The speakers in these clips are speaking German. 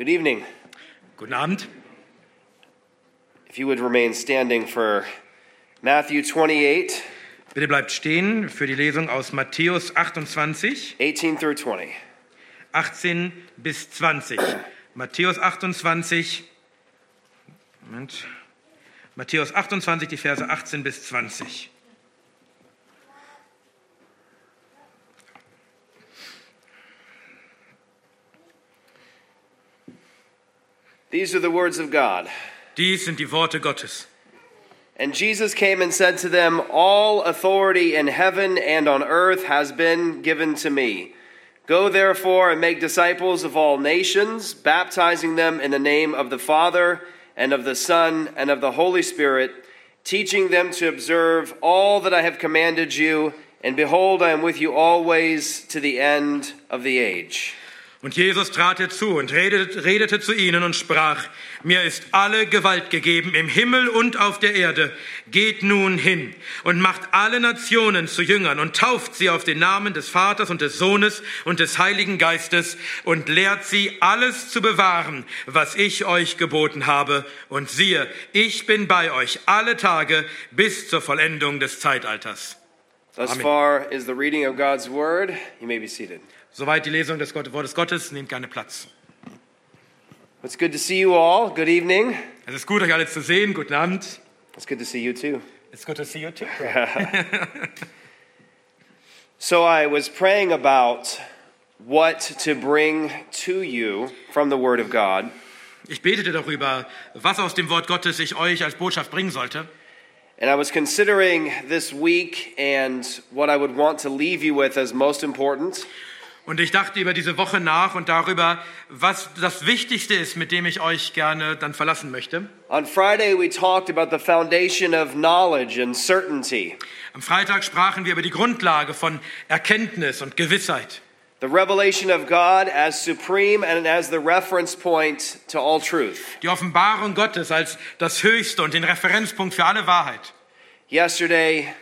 Good evening. Guten Abend. If you would remain standing for Matthew 28, Bitte bleibt stehen für die Lesung aus Matthäus 28, 18 through 20. 18 bis 20. Matthäus 28, Moment. Matthäus 28, die Verse 18 bis 20. These are the words of God. Dies sind die Worte Gottes. And Jesus came and said to them, All authority in heaven and on earth has been given to me. Go therefore and make disciples of all nations, baptizing them in the name of the Father and of the Son and of the Holy Spirit, teaching them to observe all that I have commanded you. And behold, I am with you always to the end of the age. Und Jesus trat herzu und redete, redete zu ihnen und sprach, mir ist alle Gewalt gegeben im Himmel und auf der Erde. Geht nun hin und macht alle Nationen zu Jüngern und tauft sie auf den Namen des Vaters und des Sohnes und des Heiligen Geistes und lehrt sie alles zu bewahren, was ich euch geboten habe. Und siehe, ich bin bei euch alle Tage bis zur Vollendung des Zeitalters. Thus Amen. far is the reading of God's word. You may be seated. Soweit die Lesung des Wortes Gottes. Nehmt gerne Platz. It's good to see you all. Good evening. Es ist gut, euch alle zu sehen. Guten Abend. It's good to see you too. It's good to see you too. So I was praying about what to bring to you from the Word of God. Ich betete darüber, was aus dem Wort Gottes ich euch als Botschaft bringen sollte. And I was considering this week and what I would want to leave you with as most important. Und ich dachte über diese Woche nach und darüber, was das Wichtigste ist, mit dem ich euch gerne dann verlassen möchte. On Friday, we talked about the foundation of knowledge and certainty, Am Freitag sprachen wir über die Grundlage von Erkenntnis und Gewissheit. the revelation of God as supreme and as the reference point to all truth. Die Offenbarung Gottes als das Höchste und den Referenzpunkt für alle Wahrheit. Yesterday,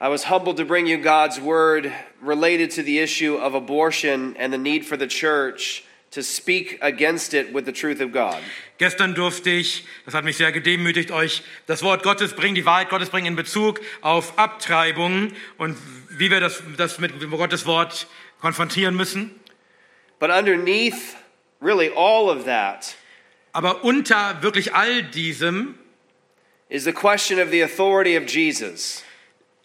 I was humbled to bring you God's word related to the issue of abortion and the need for the church to speak against it with the truth of God. Gestern durfte ich, das hat mich sehr gedemütigt, euch das Wort Gottes bringen, die Wahrheit Gottes bringen in Bezug auf Abtreibungen und wie wir das, das mit Gottes Wort konfrontieren müssen. But underneath really all of that Aber unter wirklich all diesem is the question of the authority of Jesus.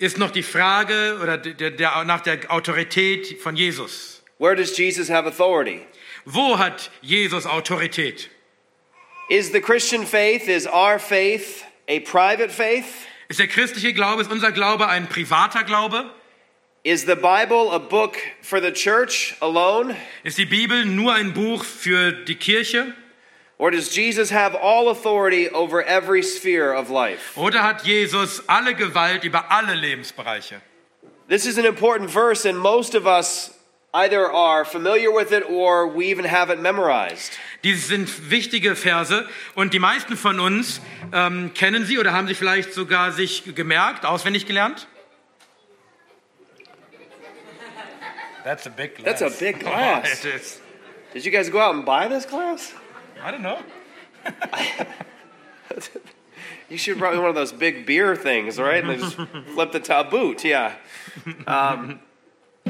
Ist noch die Frage oder der, der, nach der Autorität von Jesus. Where does Jesus have authority? Wo hat Jesus Autorität? Is the Christian faith, is our faith a private faith? Ist der christliche Glaube, ist unser Glaube ein privater Glaube? Is the Bible a book for the church alone? Ist die Bibel nur ein Buch für die Kirche? Or does Jesus have all authority over every sphere of life? Oder hat Jesus alle Gewalt über alle Lebensbereiche? This is an important verse, and most of us either are familiar with it or we even have it memorized. Dies sind wichtige Verse und die meisten von uns ähm, kennen sie oder haben sie vielleicht sogar sich gemerkt, auswendig gelernt. That's a big glass. That's a big glass. is. Did you guys go out and buy this glass? I don't know. You should probably one of those big beer things, right? And they just flip the top boot, yeah. Um,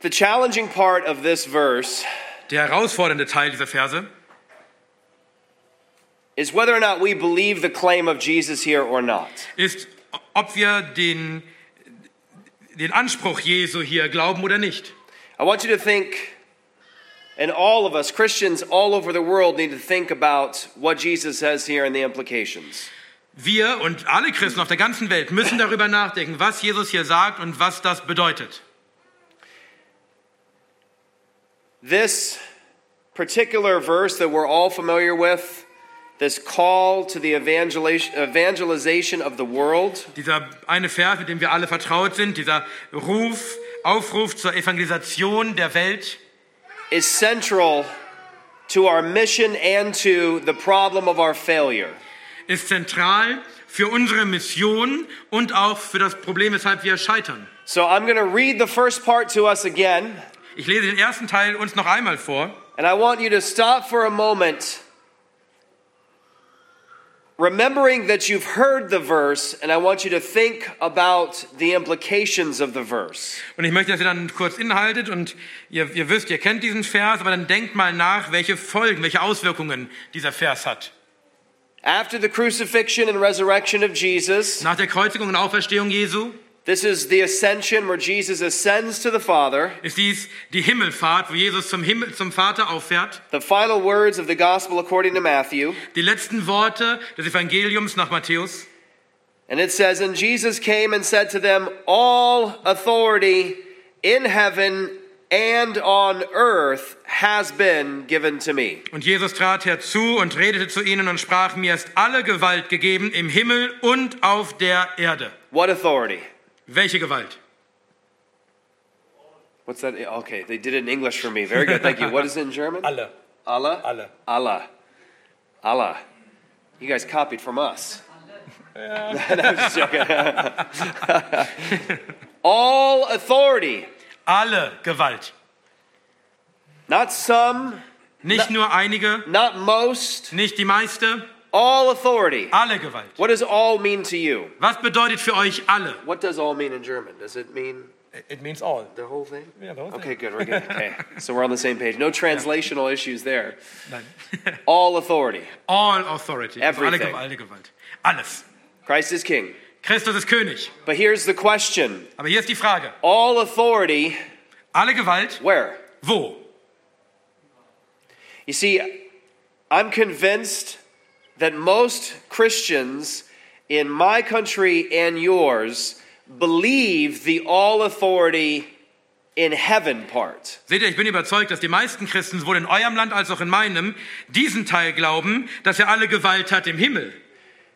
the challenging part of this verse Der herausfordernde Teil dieser Verse is whether or not we believe the claim of Jesus here or not. ist, ob wir den, den Anspruch Jesu hier glauben oder nicht. I want you to think, and all of us, Christians all over the world, need to think about what Jesus says here and the implications. Wir und alle Christen auf der ganzen Welt müssen darüber nachdenken, was Jesus hier sagt und was das bedeutet. This particular verse that we're all familiar with, this call to the evangelization, of the world, Dieser eine Vers, mit dem wir alle vertraut sind, dieser Ruf, Aufruf zur Evangelisation der Welt, is central to our mission and to the problem of our failure. ist zentral für unsere Mission und auch für das Problem, weshalb wir scheitern. So I'm going to read the first part to us again, Ich lese den ersten Teil uns noch einmal vor. and I want you to stop for a moment, remembering that you've heard the verse, and I want you to think about the implications of the verse. Und ich möchte, dass ihr dann kurz inhaltet und ihr, ihr wisst, ihr kennt diesen Vers, aber dann denkt mal nach, welche Folgen, welche Auswirkungen dieser Vers hat. After the crucifixion and resurrection of Jesus, Nach der Kreuzigung und Auferstehung Jesu this is the ascension where Jesus ascends to the Father. ist dies die Himmelfahrt, wo Jesus zum Himmel, zum Vater auffährt. The final words of the gospel according to Matthew. Die letzten Worte des Evangeliums nach Matthäus. And it says, And Jesus came and said to them, All authority in heaven and on earth has been given to me. Und Jesus trat herzu und redete zu ihnen und sprach, mir ist alle Gewalt gegeben im Himmel und auf der Erde. What authority? Welche Gewalt? What's that? Okay, they did it in English for me. Very good. Thank you. What is it in German? Alle. Allah? Alle. Allah. Allah. You guys copied from us. no, I'm just joking. All authority, Alle Gewalt. not some, Nicht nur einige, not most, nicht die meiste, all authority. alle Gewalt. What does all mean to you? Was bedeutet für euch alle? What does all mean in German? Does it mean It means all. the whole thing? Yeah, the whole thing. Okay, good. We're good. Okay, so we're on the same page. No translational issues there. Nein. All authority. All authority. Also alle, Everything. Gewalt, alle Gewalt. Alles. Christ is king. Christus ist König. But here's the question Aber hier ist die Frage. all authority, Alle Gewalt, where? wo? You see, I'm convinced that most Christians in my country and yours believe the all authority in heaven part. Seht ihr, ich bin überzeugt, dass die meisten Christen, sowohl in eurem Land als auch in meinem, diesen Teil glauben, dass er alle Gewalt hat im Himmel.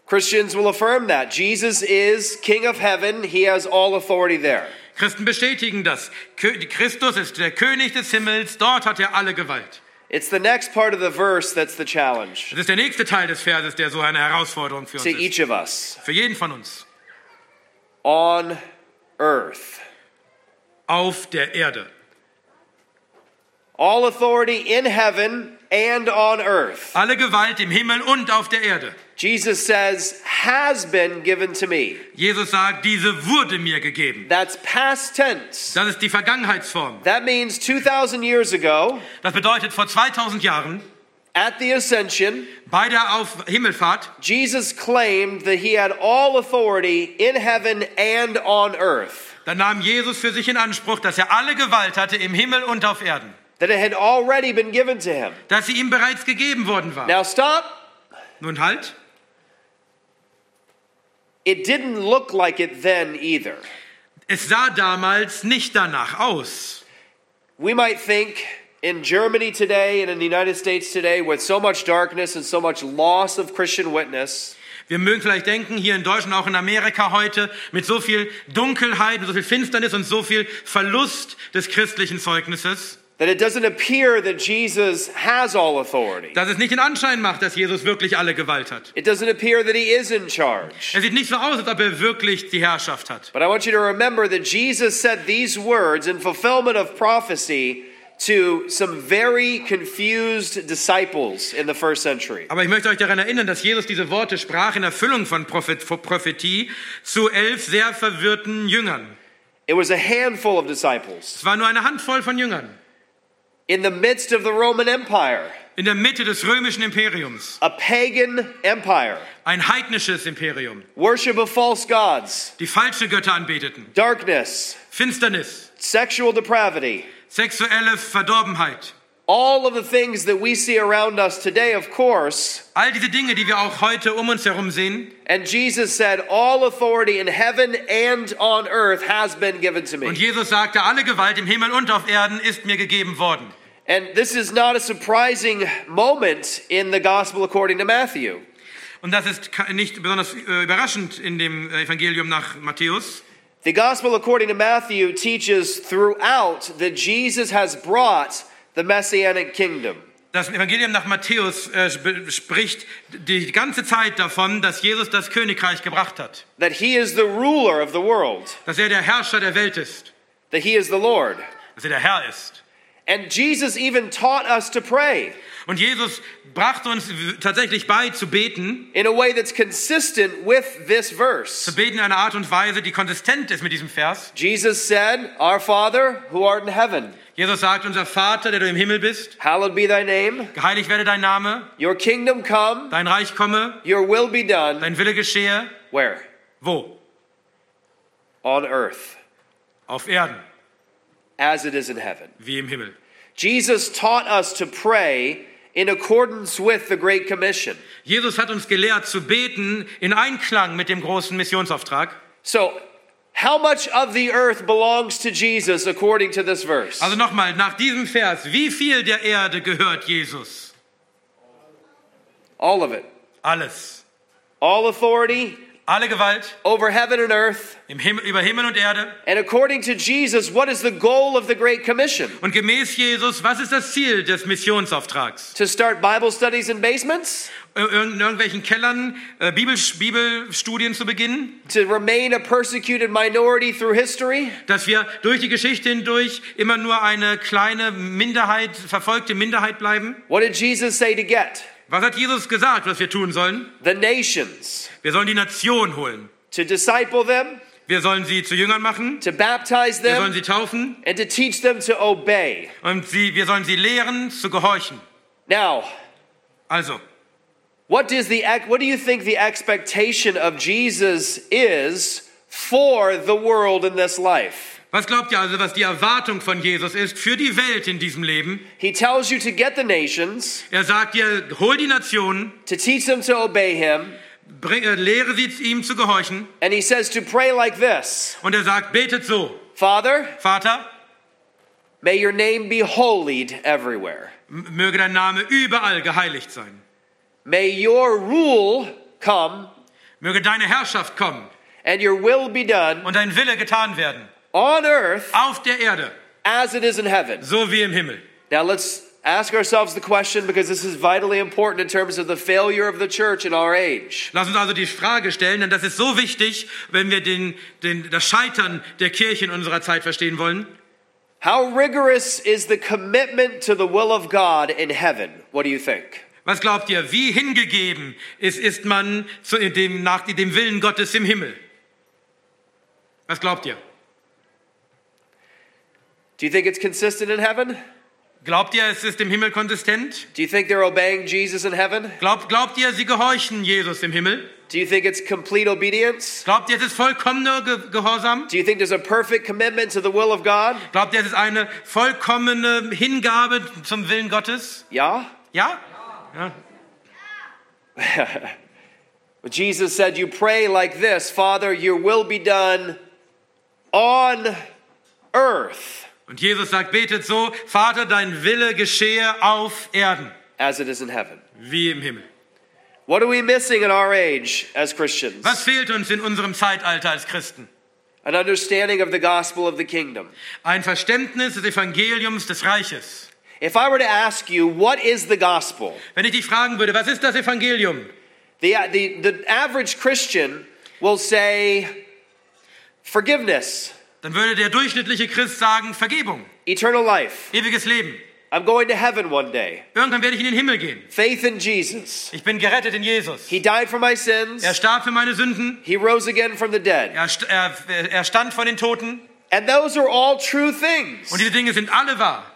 Christians will affirm that. Jesus is King of heaven, he has all authority there. Christen bestätigen das. Christus ist der König des Himmels, dort hat er alle Gewalt. It's the next part of the verse that's the challenge Das ist der nächste Teil des Verses, der so eine Herausforderung für uns to ist. each of us. Für jeden von uns. On earth. Auf der Erde. All authority in heaven and on earth. Alle Gewalt im Himmel und auf der Erde. Jesus says, has been given to me. Jesus sagt, diese wurde mir gegeben. That's past tense. Das ist die Vergangenheitsform. That means 2,000 years ago, Das bedeutet, vor 2000 Jahren, at the ascension, bei der Auf Himmelfahrt, Jesus claimed that he had all authority in heaven and on earth. da nahm Jesus für sich in Anspruch, dass er alle Gewalt hatte im Himmel und auf Erden. That it had already been given to him. Dass sie ihm bereits gegeben worden war. Now, stop. Nun halt, It didn't look like it then either. es sah damals nicht danach aus. We might think in Germany today and in the United States today, with so much darkness and so much loss of Christian witness, Wir mögen vielleicht denken, hier in Deutschland, auch in Amerika heute, mit so viel Dunkelheit, mit so viel Finsternis und so viel Verlust des christlichen Zeugnisses, that it doesn't appear that Jesus has all authority. dass es nicht den Anschein macht, dass Jesus wirklich alle Gewalt hat. It doesn't appear that he is in charge. Es sieht nicht so aus, als ob er wirklich die Herrschaft hat. But I want you to remember that Jesus said these words in fulfillment of prophecy to some very confused disciples in the first century. Aber ich möchte euch daran erinnern, dass Jesus diese Worte sprach in Erfüllung von Prophet, von Prophetie zu elf sehr verwirrten Jüngern. It was a handful of disciples Es war nur eine Handvoll von Jüngern in the midst of the Roman Empire, in der Mitte des römischen Imperiums. a pagan empire, Ein heidnisches Imperium, worship of false gods, die falsche Götter anbeteten. darkness, Finsternis, sexual depravity, sexuelle Verdorbenheit. All of the things that we see around us today, of course. All diese Dinge, die wir auch heute um uns herum sehen. And Jesus said, All authority in heaven and on earth has been given to me. Und Jesus sagte, alle Gewalt im Himmel und auf Erden ist mir gegeben worden. And this is not a surprising moment in the gospel according to Matthew. Und das ist nicht besonders äh, überraschend in dem äh, Evangelium nach Matthäus. The gospel according to Matthew teaches throughout that Jesus has brought the messianic kingdom. Das Evangelium nach Matthäus äh, sp- spricht die ganze Zeit davon, dass Jesus das Königreich gebracht hat, that he is the ruler of the world, dass er der Herrscher der Welt ist, that he is the Lord. dass er der Herr ist. And Jesus even taught us to pray Und Jesus brachte uns tatsächlich bei zu beten, in a way that's consistent with this verse. zu beten in einer Art und Weise, die konsistent ist mit diesem Vers. Jesus said, Our Father who art in heaven, Jesus sagt, unser Vater, der du im Himmel bist, hallowed be thy name, geheiligt werde dein Name, your kingdom come, dein Reich komme, your will be done. dein Wille geschehe. Where? Wo? On earth, Auf Erden, as it is in heaven. wie im Himmel. Jesus taught us to pray in accordance with the Great Commission. Jesus hat uns gelehrt zu beten in Einklang mit dem großen Missionsauftrag. So, how much of the earth belongs to Jesus according to this verse? Also nochmal, nach diesem Vers, wie viel der Erde gehört Jesus? All of it. Alles. All authority Alle Gewalt over heaven and earth. im Himmel, über Himmel und Erde. And according to Jesus, what is the goal of the Great Commission? Und gemäß Jesus, was ist das Ziel des Missionsauftrags? To start Bible studies in basements? In irgendwelchen Kellern äh, Bibel, Bibelstudien zu beginnen? To remain a persecuted minority through history? Dass wir durch die Geschichte hindurch immer nur eine kleine Minderheit, verfolgte Minderheit bleiben? What did Jesus say to get? Was hat Jesus gesagt, was wir tun sollen? The nations. Wir sollen die Nation holen. To disciple them, Wir sollen sie zu Jüngern machen. to baptize Wir sollen them, sie taufen. and to teach them to obey. Und sie, wir sollen sie lehren, zu gehorchen. Now, Also, what does the what do you think the expectation of Jesus is for the world in this life? Was glaubt ihr also, was die Erwartung von Jesus ist für die Welt in diesem Leben? He tells you to get the nations, Er sagt dir, hol die Nationen, to teach them to obey him, bring, äh, lehre sie ihm zu gehorchen. and he says to pray like this. Und er sagt, betet so, Father, Vater, may your name be holied everywhere. möge dein Name überall geheiligt sein. May your rule come Möge deine Herrschaft kommen and your will be done und dein Wille getan werden. On earth Auf der Erde, as it is in heaven. so wie im Himmel. Now let's ask ourselves the question because this is vitally important in terms of the failure of the church in our age. Lass uns also die Frage stellen, denn das ist so wichtig, wenn wir den, den, das Scheitern der Kirche in unserer Zeit verstehen wollen. How rigorous is the commitment to the will of God in heaven? What do you think? Was glaubt ihr, wie hingegeben ist, ist man zu dem, nach dem Willen Gottes im Himmel? Was glaubt ihr? Do you think it's consistent in heaven? Glaubt ihr, es ist im Himmel konsistent? Do you think they're obeying Jesus in heaven? Glaubt, glaubt ihr, sie gehorchen Jesus im Himmel? Do you think it's complete obedience? Glaubt ihr, es ist vollkommener Ge Gehorsam? Do you think there's a perfect commitment to the will of God? Glaubt ihr, es ist eine vollkommene Hingabe zum Willen Gottes? Yeah? Ja? ja. But Jesus said, You pray like this Father, your will be done on earth Und Jesus sagt, betet so, Vater, dein Wille geschehe auf Erden, as it is in heaven. wie im Himmel. What are we missing in our age as Christians? Was fehlt uns in unserem Zeitalter als Christen? An understanding of the gospel of the kingdom. Ein Verständnis des Evangeliums des Reiches. If I were to ask you, what is the gospel? Wenn ich dich fragen würde, was ist das Evangelium? The, the, the average Christian will say, forgiveness, Dann würde der durchschnittliche Christ sagen, Vergebung, eternal life. ewiges Leben. I'm going to heaven one day. Irgendwann werde ich in den Himmel gehen. Faith in Jesus. Ich bin gerettet in Jesus. He died for my sins. Er starb für meine Sünden. He rose again from the dead. Er, er, er stand von den Toten. And those are all true things. Und diese Dinge sind alle wahr.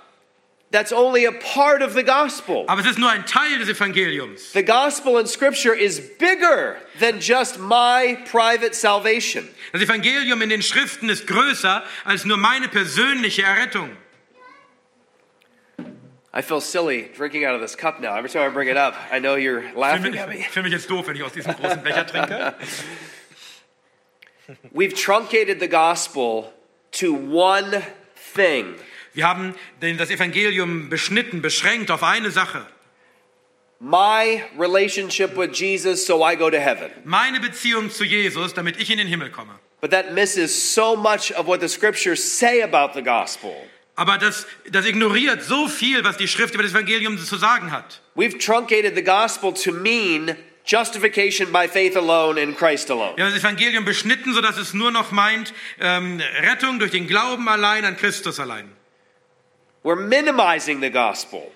That's only a part of the gospel. Aber es ist nur ein Teil des Evangeliums. The gospel in scripture is bigger than just my private salvation. Das Evangelium in den Schriften ist größer als nur meine persönliche Errettung. I feel silly drinking out of this cup now. Every time I bring it up, I know you're laughing at me. mich, fühle mich jetzt doof, wenn ich aus diesem großen Becher trinke. We've truncated the gospel to one thing. Wir haben das Evangelium beschnitten, beschränkt auf eine Sache. My relationship with Jesus, so I go to heaven. Meine Beziehung zu Jesus, damit ich in den Himmel komme. But that misses so much of what the scriptures say about the gospel. Aber das, das ignoriert so viel, was die Schrift über das Evangelium zu sagen hat. We've truncated the gospel to mean justification by faith alone in Christ alone. Wir haben das Evangelium beschnitten, sodass es nur noch meint, ähm, Rettung durch den Glauben allein an Christus allein. We're minimizing the gospel.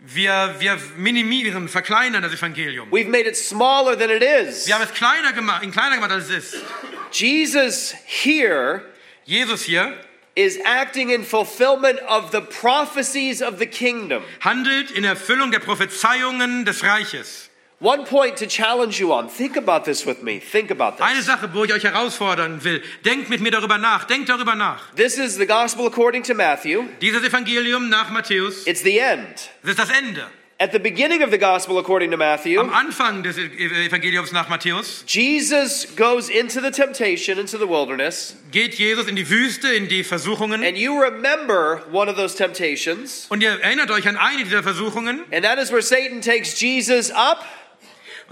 Wir, wir minimieren, verkleinern das Evangelium. We've made it smaller than it is. Wir haben es kleiner gemacht, ihn kleiner gemacht, als es ist. Jesus here Jesus hier is acting in fulfillment of the prophecies of the kingdom. handelt in Erfüllung der Prophezeiungen des Reiches. One point to challenge you on. Think about this with me. Think about this. Eine this. Sache, wo ich euch herausfordern will. Denkt mit mir darüber nach. Denkt darüber nach. This is the gospel according to Matthew. Dieses Evangelium nach Matthäus, It's the end. das ist das Ende. At the beginning of the gospel according to Matthew, Am Anfang des Evangeliums nach Matthäus Jesus goes into the temptation, into the wilderness, geht Jesus in die Wüste, in die Versuchungen. and you remember one of those temptations, Und ihr erinnert euch an eine dieser Versuchungen. and that is where Satan takes Jesus up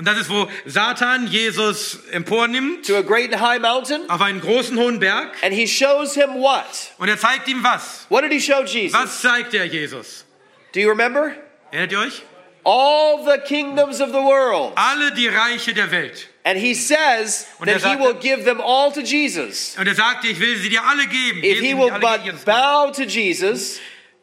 Und das ist, wo Satan Jesus empornimmt to a great and high mountain, auf einen großen hohen Berg. and he shows him what? Und er zeigt ihm was? What did he show Jesus? Was zeigt er Jesus? Do you remember? Erinnert ihr euch? All the kingdoms of the world. Alle die Reiche der Welt. And he says Und that he sagte- will give them all to Jesus. Und er sagte, ich will sie dir alle geben. If he will but bow to Jesus.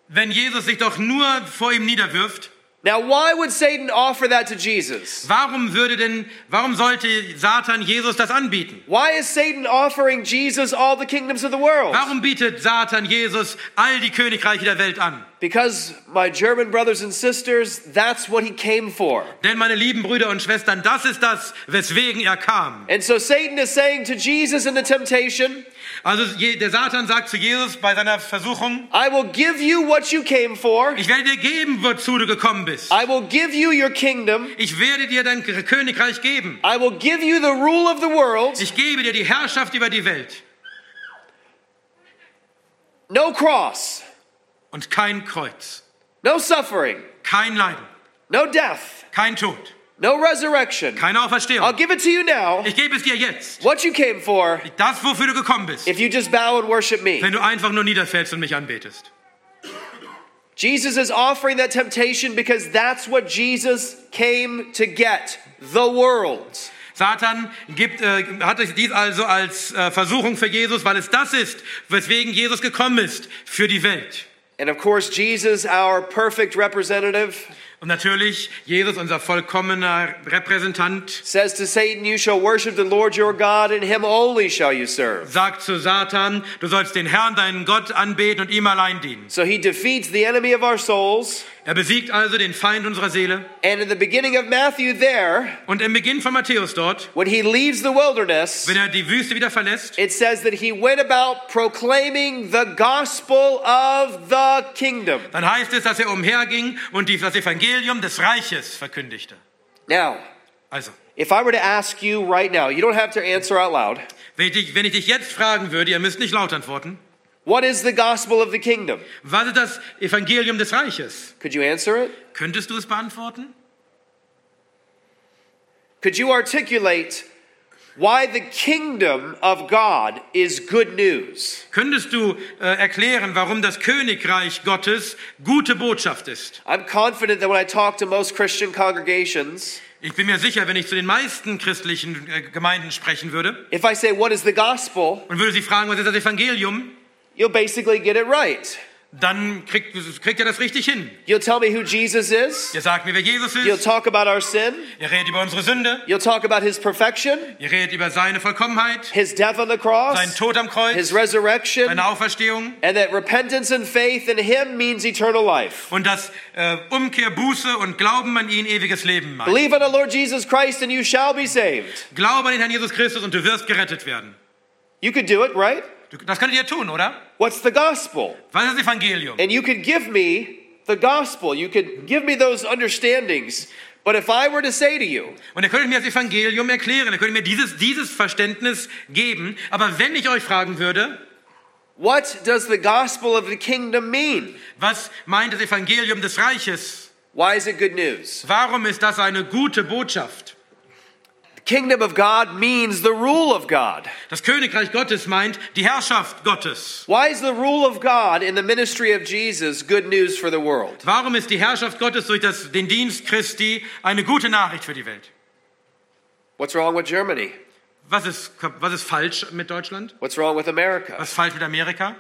Wenn Jesus sich doch nur vor ihm niederwirft, Now, why would Satan offer that to Jesus? warum würde denn, warum sollte Satan Jesus das anbieten? Why is Satan offering Jesus all the kingdoms of the world? Warum bietet Satan Jesus all die Königreiche der Welt an? Because, my German brothers and sisters, that's what he came for. Denn meine lieben Brüder und Schwestern, das ist das, weswegen er kam. And so Satan is saying to Jesus in the temptation, Also der Satan sagt zu Jesus bei seiner Versuchung, I will give you what you came for. ich werde dir geben, wozu du gekommen bist. I will give you your kingdom. Ich werde dir dein Königreich geben. I will give you the rule of the world. Ich gebe dir die Herrschaft über die Welt. No cross, Und kein Kreuz, no suffering, kein Leiden, no death, kein Tod, no resurrection. keine I'll give it to you now. Ich gebe es dir jetzt. What you came for Das, wofür du gekommen bist. if you just bow and worship me. Wenn du einfach nur niederfällst und mich anbetest. Jesus is offering that temptation because that's what Jesus came to get the world. Satan gibt, äh, hat dies also als äh, Versuchung für Jesus, weil es das ist, weswegen Jesus gekommen ist, für die Welt. And of course, Jesus, our perfect representative, Und natürlich, Jesus, unser vollkommener Repräsentant, says to Satan, You shall worship the Lord your God, and him only shall you serve. sagt zu Satan, du sollst den Herrn, deinen Gott, anbeten und ihm allein dienen. So he defeats the enemy of our souls. Er besiegt also den Feind unserer Seele. And in the beginning of Matthew, there, Und im Beginn von Matthäus dort, when he leaves the wilderness, wenn er die Wüste wieder verlässt, it says that he went about proclaiming the gospel of the kingdom. dann heißt es, dass er umherging und das Evangelium des Reiches verkündigte. Now, Also, if I were to ask you right now, you don't have to answer out loud, wenn ich, dich, wenn ich dich jetzt fragen würde, ihr müsst nicht laut antworten, what is the gospel of the kingdom? was ist das Evangelium des Reiches? Could you answer it? Könntest du es beantworten? Could you articulate why the kingdom of God is good news? Könntest du äh, erklären, warum das Königreich Gottes gute Botschaft ist? I'm confident that when I talk to most Christian congregations, Ich bin mir sicher, wenn ich zu den meisten christlichen äh, Gemeinden sprechen würde if I say, What is the gospel? und würde sie fragen, was ist das Evangelium, you'll basically get it right. dann kriegt, kriegt ihr das richtig hin. You'll tell me who Jesus is, Ihr sagt mir, wer Jesus ist. you'll talk about our sin, ihr redet über unsere Sünde, you'll talk about his perfection, ihr redet über seine Vollkommenheit, his death on the cross, Tod am Kreuz, his resurrection, seine Auferstehung and that repentance and faith in him means eternal life. und dass äh, Umkehr, Buße und Glauben an ihn ewiges Leben meint. Believe on the Lord Jesus Christ and you shall be saved. Glaube an den Herrn Jesus Christus und du wirst gerettet werden. You could do it, right? Das könntet ihr tun, oder? What's the gospel? Was ist das Evangelium? And you could give me the gospel. You could give me those understandings. But if I were to say to you, Und ihr könntet mir das Evangelium erklären, ihr könntet mir dieses, dieses Verständnis geben. Aber wenn ich euch fragen würde, what does the gospel of the kingdom mean? was meint das Evangelium des Reiches? Why is it good news? Warum ist das eine gute Botschaft? Kingdom of God means the rule of God. Das Königreich Gottes meint die Herrschaft Gottes. Why is the rule of God in the ministry of Jesus good news for the world? Warum ist die Herrschaft Gottes durch das, den Dienst Christi eine gute Nachricht für die Welt? What's wrong with Germany? Was ist, was ist falsch mit Deutschland? What's wrong with America? Was ist falsch mit Amerika?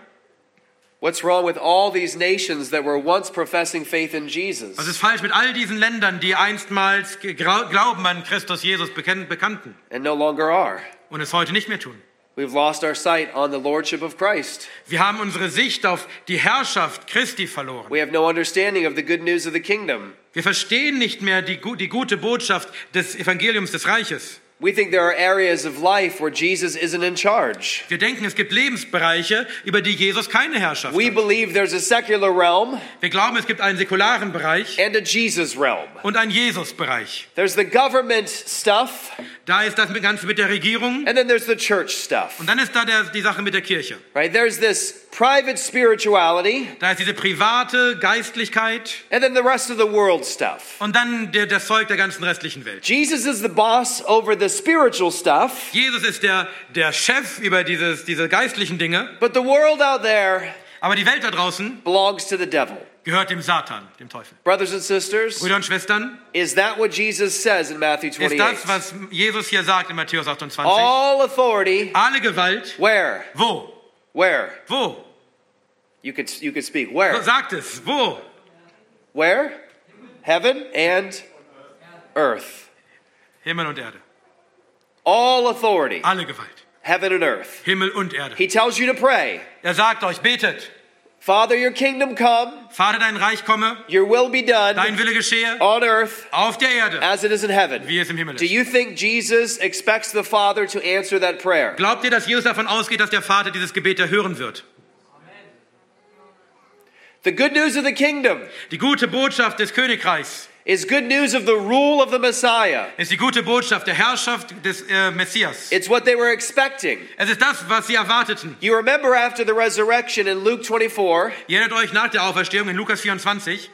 What's wrong with all these nations that were once professing faith in Jesus? Was ist falsch mit all diesen Ländern, die einstmals Glauben an Christus Jesus bekannten And no longer are. und es heute nicht mehr tun? We've lost our sight on the lordship of Christ. Wir haben unsere Sicht auf die Herrschaft Christi verloren. We have no understanding of the good news of the kingdom. Wir verstehen nicht mehr die, die gute Botschaft des Evangeliums des Reiches. We think there are areas of life where Jesus isn't in charge. Wir denken, es gibt Lebensbereiche, über die Jesus keine Herrschaft We hat. believe there's a secular realm Wir glauben, es gibt einen säkularen Bereich and a Jesus realm. und einen Jesus-Bereich. There's the government stuff, Da ist das Ganze mit der Regierung and then there's the church stuff. und dann ist da der, die Sache mit der Kirche. Right? There's this private spirituality, Da ist diese private Geistlichkeit and then the rest of the world stuff. und dann der, das Zeug der ganzen restlichen Welt. Jesus is the boss over the spiritual stuff, Jesus ist der, der Chef über dieses, diese geistlichen Dinge, but the world out there aber die Welt da draußen belongs to the devil. gehört dem Satan, dem Teufel. Brothers and sisters, Brüder und Schwestern, is that what Jesus says in Matthew ist das, 28? was Jesus hier sagt in Matthäus 28. All authority, Alle Gewalt, where? wo? Where? Wo? You could, you could speak. So Where? sagt es, wo? Where? Heaven and earth. Himmel und Erde. All authority, Alle Gewalt. heaven and earth. Himmel und Erde. He tells you to pray. Er sagt euch, betet. Father, your kingdom come, Vater, dein Reich komme, your will be done dein Wille geschehe, on earth auf der Erde, as it is in heaven. wie es im Himmel Do ist. you think Jesus expects the Father to answer that prayer? Glaubt ihr, dass Jesus davon ausgeht, dass der Vater dieses Gebet erhören wird? The good news of the kingdom Die gute Botschaft des Königreichs is good news of the rule of the Messiah. ist die gute Botschaft der Herrschaft des äh, Messias. It's what they were expecting. Es ist das, was sie erwarteten. You remember after the resurrection in Luke 24, Ihr erinnert euch nach der Auferstehung in Lukas 24,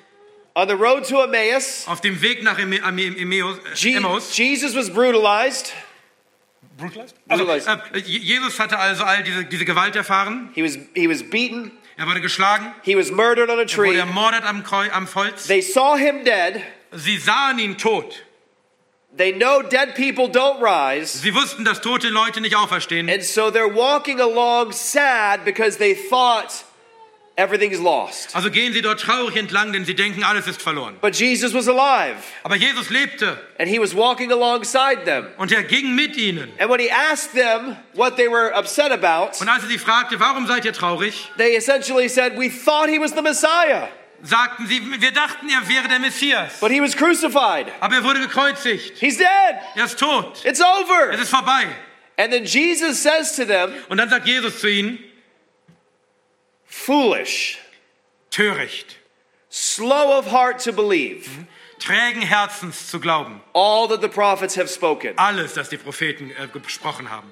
on the road to Emmaus, auf dem Weg nach Emmaus, äh, Emmaus Jesus was brutalized. also, Brutalized. äh, Jesus hatte also all diese, diese Gewalt erfahren. He was, he was beaten. Er wurde geschlagen, He was murdered on a er wurde tree. ermordet am, am Holz. They saw him dead. Sie sahen ihn tot. They know dead people don't rise. Sie wussten, dass tote Leute nicht auferstehen. And so they're walking along sad because they thought everything's lost. Also gehen sie dort traurig entlang, denn sie denken, alles ist verloren. But Jesus was alive Aber Jesus lebte and he was walking alongside them. und er ging mit ihnen. And when he asked them what they were upset about, Und als er sie fragte, warum seid ihr traurig, they essentially said, We thought he was the Messiah, sagten sie, wir dachten, er wäre der Messias. but he was crucified. Aber er wurde gekreuzigt. He's dead. Er ist tot. It's over. Es ist vorbei. And then Jesus says to them, Und dann sagt Jesus zu ihnen, Foolish, töricht, slow of heart to believe trägen Herzens zu glauben. all that the prophets have spoken. Alles, das die Propheten äh, gesprochen haben.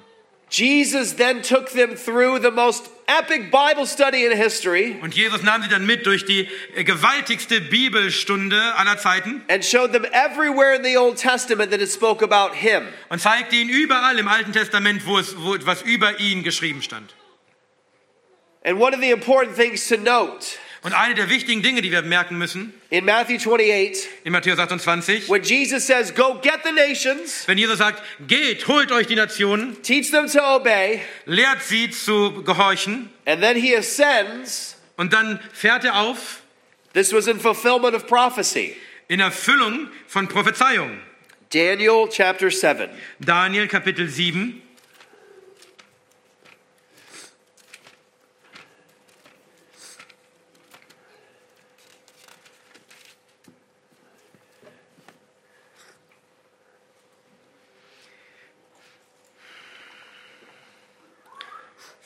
Jesus then took them through the most epic Bible study in history Und Jesus nahm sie dann mit durch die äh, gewaltigste Bibelstunde aller Zeiten and showed them everywhere in the Old Testament that it spoke about him. und zeigte ihnen überall im Alten Testament, wo es, wo, was über ihn geschrieben stand. And one of the important things to note Und eine der wichtigen Dinge, die wir merken müssen, in Matthew 28, in Matthäus 28, when Jesus says, Go get the nations, wenn Jesus sagt, geht, holt euch die Nationen, teach them to obey, lehrt sie zu gehorchen, and then he ascends, und dann fährt er auf this was in fulfillment of prophecy. in Erfüllung von Prophezeiungen. Daniel chapter 7. Daniel Kapitel 7,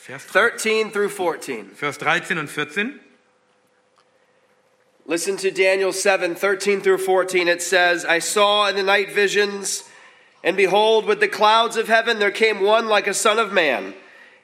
Vers 13 through 14. Vers 13 und 14. Listen to Daniel 7 13 through 14. It says, I saw in the night visions, and behold, with the clouds of heaven there came one like a son of man.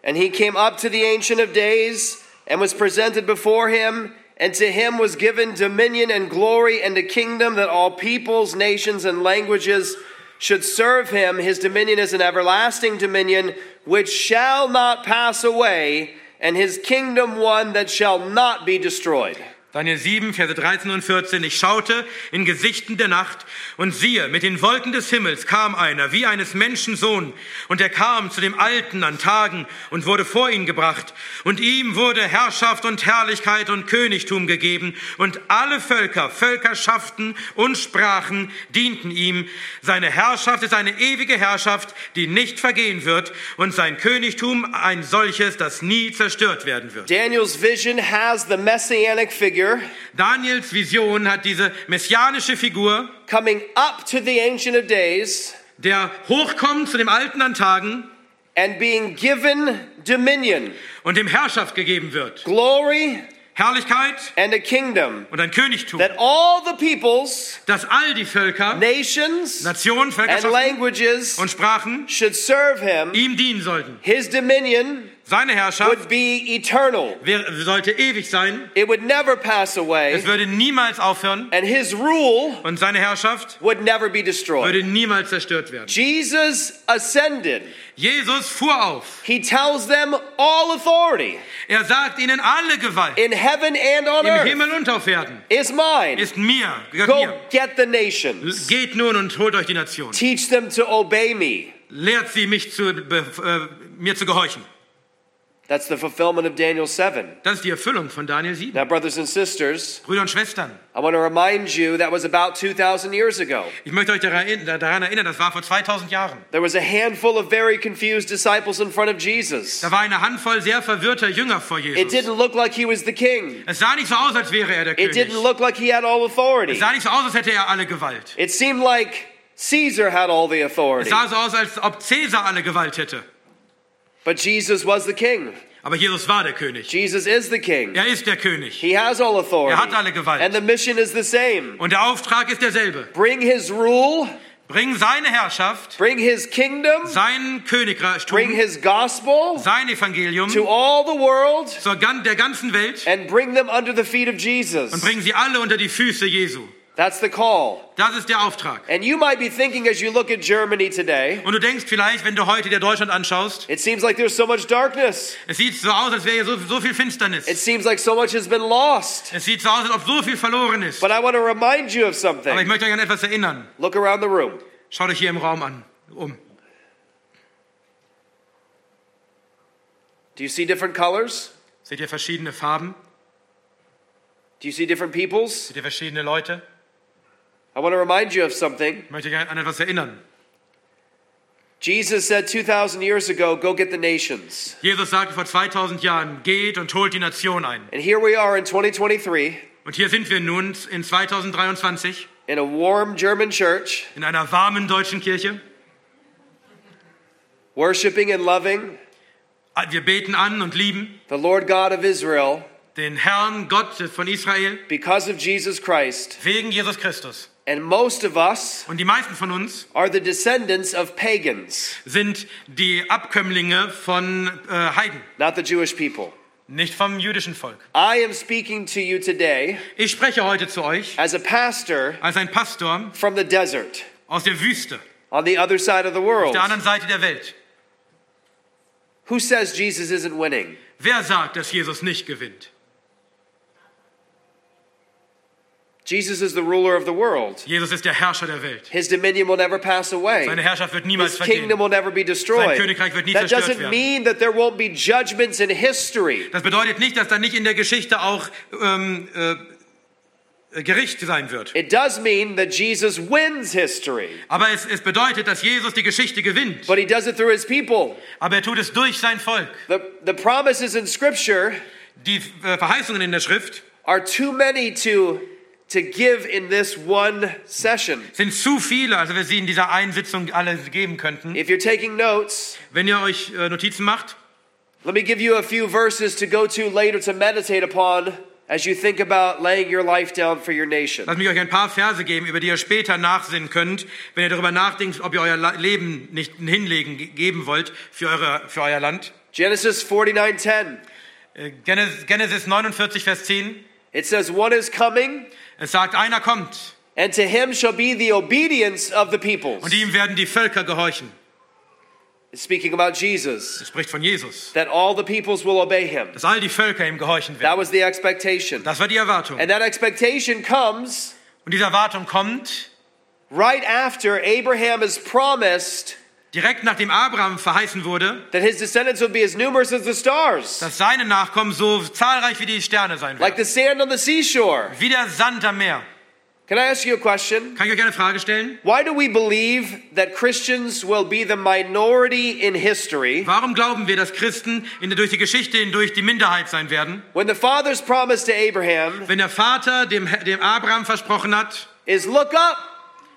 And he came up to the Ancient of Days and was presented before him. And to him was given dominion and glory and a kingdom that all peoples, nations, and languages should serve him. His dominion is an everlasting dominion which shall not pass away, and his kingdom one that shall not be destroyed. Daniel 7, Verse 13 und 14. Ich schaute in Gesichten der Nacht und siehe, mit den Wolken des Himmels kam einer, wie eines Menschen Sohn. Und er kam zu dem Alten an Tagen und wurde vor ihn gebracht. Und ihm wurde Herrschaft und Herrlichkeit und Königtum gegeben. Und alle Völker, Völkerschaften und Sprachen dienten ihm. Seine Herrschaft ist eine ewige Herrschaft, die nicht vergehen wird. Und sein Königtum ein solches, das nie zerstört werden wird. Daniel's vision has the messianic figure Daniels Vision hat diese messianische Figur, coming up to the Ancient of Days der hochkommt zu dem Alten an Tagen and being given dominion, und dem Herrschaft gegeben wird. glory, Herrlichkeit and a kingdom und ein Königtum, that all the peoples, dass all die Völker, nations, Nationen, and languages und Sprachen should serve him. ihm dienen sollten. His dominion Seine Herrschaft would be eternal. sollte ewig sein. It would never pass Es away, würde niemals aufhören and his rule und seine Herrschaft would never be destroyed. würde niemals zerstört werden. Jesus ascended. Jesus fuhr auf. He tells them all authority Er sagt ihnen, alle Gewalt in heaven and on im earth Himmel und auf Erden is mine. ist mir, Go mir. get the nations. Geht nun und holt euch die Nation. Teach them to obey me. Lehrt sie, mich zu, äh, mir zu gehorchen. That's the fulfillment of Daniel 7. Das ist die Erfüllung von Daniel 7. Now, brothers and sisters, Brüder und Schwestern, I want to remind you that was about 2,000 years ago. ich möchte euch daran erinnern, das war vor 2000 Jahren. There was a handful of very confused disciples in front of Jesus. Da war eine Handvoll sehr verwirrter Jünger vor Jesus. It didn't look like he was the king. Es sah nicht so aus, als wäre er der König. It didn't look like he had all authority. Es sah nicht so aus, als hätte er alle Gewalt. It seemed like Caesar had all the authority. Es sah so aus, als ob Cäsar alle Gewalt hätte. But Jesus was the king. Aber Jesus war der König. Jesus is the king. Er ist der König. He has all authority. Er hat alle Gewalt. And the mission is the same. Und der Auftrag ist derselbe. Bring his rule, Bring seine Herrschaft, bring his kingdom, sein bring Königreichtum, his gospel sein Evangelium to all the world zur der ganzen Welt and bring them under the feet of und Jesus. bringen sie alle unter die Füße Jesu. That's the call. Das ist der Auftrag. And you might be thinking as you look at Germany today, Und du denkst vielleicht, wenn du heute dir Deutschland anschaust, it seems like there's so much darkness. es sieht so aus, als wäre hier so, so viel Finsternis. It seems like so much has been lost. Es sieht so aus, als ob so viel verloren ist. But I want to remind you of Aber ich something. möchte euch an etwas erinnern. Look around the room. Schaut euch hier im Raum an. Um. Do you see different colors? Seht ihr verschiedene Farben? Do you see different peoples? Seht ihr verschiedene Leute? I want to remind you of something. Ich möchte euch an etwas erinnern. Jesus said 2,000 years ago, go get the nations. Jesus sagte vor 2000 Jahren, geht und holt die Nation ein. And here we are in 2023 Und hier sind wir nun in 2023 in a warm German church, in einer warmen deutschen Kirche. worshiping and loving Wir beten an und lieben the Lord God of Israel den Herrn Gott von Israel because of Jesus Christ. wegen Jesus Christus. And most of us Und die meisten von uns are the descendants of pagans, sind die Abkömmlinge von äh, Heiden, not the Jewish people. nicht vom jüdischen Volk. I am speaking to you today Ich spreche heute zu euch as a pastor als ein Pastor from the desert aus der Wüste, on the other side of the auf world. der anderen Seite der Welt. Who says Jesus isn't winning? Wer sagt, dass Jesus nicht gewinnt? Jesus is the ruler of the world. Jesus ist der Herrscher der Welt. His dominion will never pass away. Seine Herrschaft wird niemals His vergehen. kingdom will never be destroyed. Sein Königreich wird nie That zerstört doesn't werden. mean that there won't be judgments in history. Das bedeutet nicht, dass da nicht in der Geschichte auch ähm, äh, Gericht sein wird. It does mean that Jesus wins history, Aber es, es bedeutet, dass Jesus die Geschichte gewinnt. but he does it through his people. Aber er tut es durch sein Volk. The, the promises in Scripture Die äh, Verheißungen in der Schrift are too many to, to give in this one session. sind zu viele, also wir sie in dieser einen Sitzung alle geben könnten. If you're taking notes, Wenn ihr euch äh, Notizen macht, let me give you a few verses to go to later to meditate upon as you think about laying your life down for your nation. lasst mich euch ein paar Verse geben, über die ihr später nachsinnen könnt, wenn ihr darüber nachdenkt, ob ihr euer Leben nicht hinlegen ge- geben wollt für, eure, für euer Land. Genesis 49:10. Äh, Genesis Genesis 49, Vers 10. It says, One is coming, Es sagt, einer kommt, And to him shall be the obedience of the peoples. Und ihm werden die Völker gehorchen. It's speaking about Jesus, Es spricht von Jesus. that all the peoples will obey him. Dass all die Völker ihm gehorchen werden. That was the expectation. Das war die Erwartung. And that expectation comes Und diese Erwartung kommt right after Abraham is promised direkt nachdem Abraham verheißen wurde, that his descendants would be as numerous as the stars, dass seine Nachkommen so zahlreich wie die Sterne sein like werden. the sand on the seashore. Wie der Sand am Meer. Can I ask you a question? Kann ich euch eine Frage stellen? Why do we believe that Christians will be the minority in history Warum glauben wir, dass Christen in der, durch die Geschichte hindurch die Minderheit sein werden? when the Father's promise to Abraham Wenn der Vater dem, dem Abraham versprochen hat, is look up,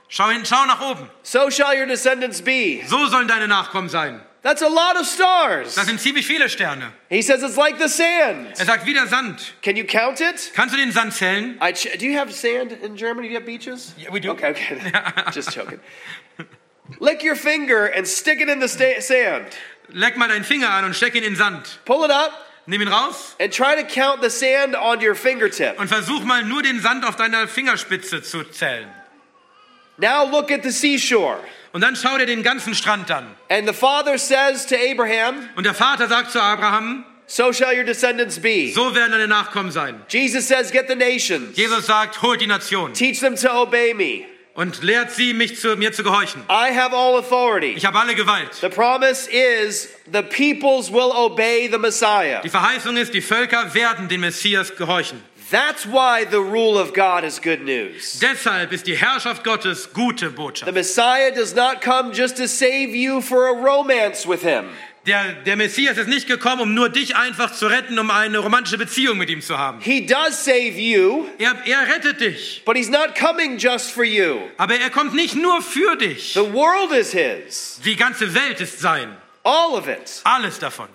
schau, hin, schau nach oben. so shall your descendants be? So sollen deine Nachkommen sein. That's a lot of stars. Das sind ziemlich viele Sterne. He says it's like the sand. Er sagt, wie der Sand. Can you count it? Kannst du den Sand zählen? I do you have sand in Germany? Do you have beaches? Yeah, we do. Okay, okay. Just joking. Lick your finger and stick it in the sta- sand. Leck mal deinen Finger an und steck ihn in den Sand. Pull it up Nimm ihn raus and try to count the sand on your fingertip. und versuch mal nur den Sand auf deiner Fingerspitze zu zählen. Now look at the seashore. Und dann schau dir den ganzen Strand an. And the father says to Abraham, Und der Vater sagt zu Abraham, So shall your descendants be. so werden deine Nachkommen sein. Jesus says, Get the nations, Jesus sagt, holt die Nation teach them to obey me. und lehrt sie, mich zu, mir zu gehorchen. I have all authority. Ich habe alle Gewalt. The promise is the peoples will obey the Messiah. Die Verheißung ist, die Völker werden den Messias gehorchen. That's why the rule of God is good news. Deshalb ist die Herrschaft Gottes gute The Botschaft. Messiah does not come just to save you for a romance with him. Der, der Messias ist nicht gekommen, um nur dich einfach zu retten, um eine romantische Beziehung mit ihm zu haben. He does save you, Er, er rettet dich. but he's not coming just for you. Aber er kommt nicht nur für dich. The world is his, Die ganze Welt ist sein. all of it. Alles davon.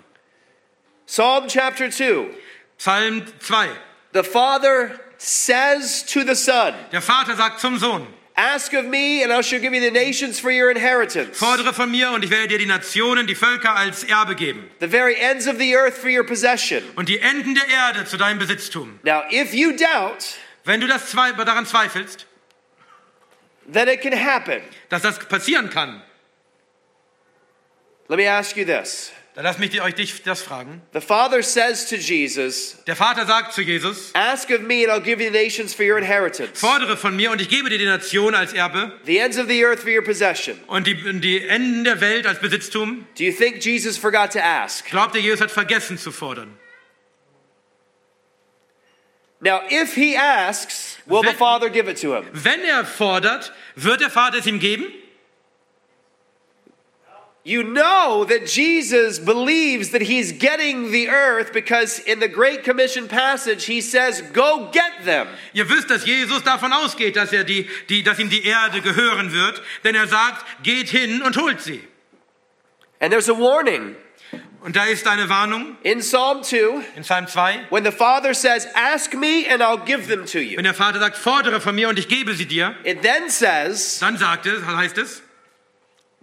Psalm chapter 2. Psalm 2. The Father says to the Son, Der Vater sagt zum Sohn, Ask of me, and I shall give you the nations for your inheritance, fordere von mir und ich werde dir die Nationen, die Völker als Erbe geben the very ends of the earth for your possession. und die Enden der Erde zu deinem Besitztum. Now, if you doubt Wenn du das daran zweifelst, that it can happen, dass das passieren kann, let me ask you this. Dann lass mich euch dich das fragen. The Father says to Jesus, Der Vater sagt zu Jesus, Ask of me, and I'll give you the nations for your inheritance, fordere von mir und ich gebe dir die Nation als Erbe the ends of the earth for your possession. und die, die Enden der Welt als Besitztum. Do you think Jesus forgot to ask? Glaubt ihr, Jesus hat vergessen zu fordern? Now, if he asks, will the Wenn- Father give it to him? Wenn er fordert, wird der Vater es ihm geben? You know that Jesus believes that he's getting the earth because in the Great Commission passage he says, Go get them. Ihr wisst, dass Jesus davon ausgeht, dass, er die, die, dass ihm die Erde gehören wird, denn er sagt, geht hin und holt sie. And there's a warning Und da ist eine Warnung in Psalm 2 in Psalm 2. when the Father says, Ask me and I'll give them to you. Wenn der Vater sagt, fordere von mir und ich gebe sie dir, It then says, dann sagt es, heißt es,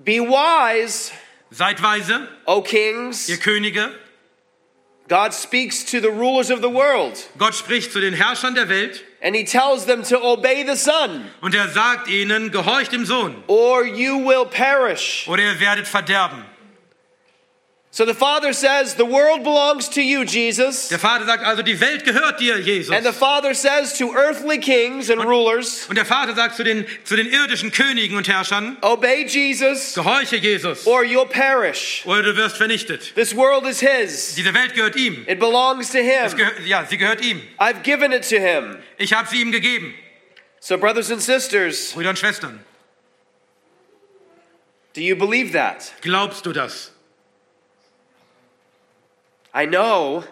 Be wise, seid weise, O kings. ihr Könige. God speaks to the rulers of the world Gott spricht zu den Herrschern der Welt and he tells them to obey the Son und er sagt ihnen, gehorcht dem Sohn or you will perish. oder ihr werdet verderben. So the Father says, The world belongs to you, Jesus. Der Vater sagt also, die Welt gehört dir, Jesus. And the Father says to earthly kings and rulers, Und der Vater sagt zu den, zu den irdischen Königen und Herrschern, Obey Jesus gehorche Jesus or you'll perish. oder du wirst vernichtet. This world is His, Diese Welt gehört ihm. it belongs to Him. gehört, ja, sie gehört ihm. I've given it to Him. Ich habe sie ihm gegeben. So, brothers and sisters, Brüder und Schwestern, do you believe that? glaubst du das? I know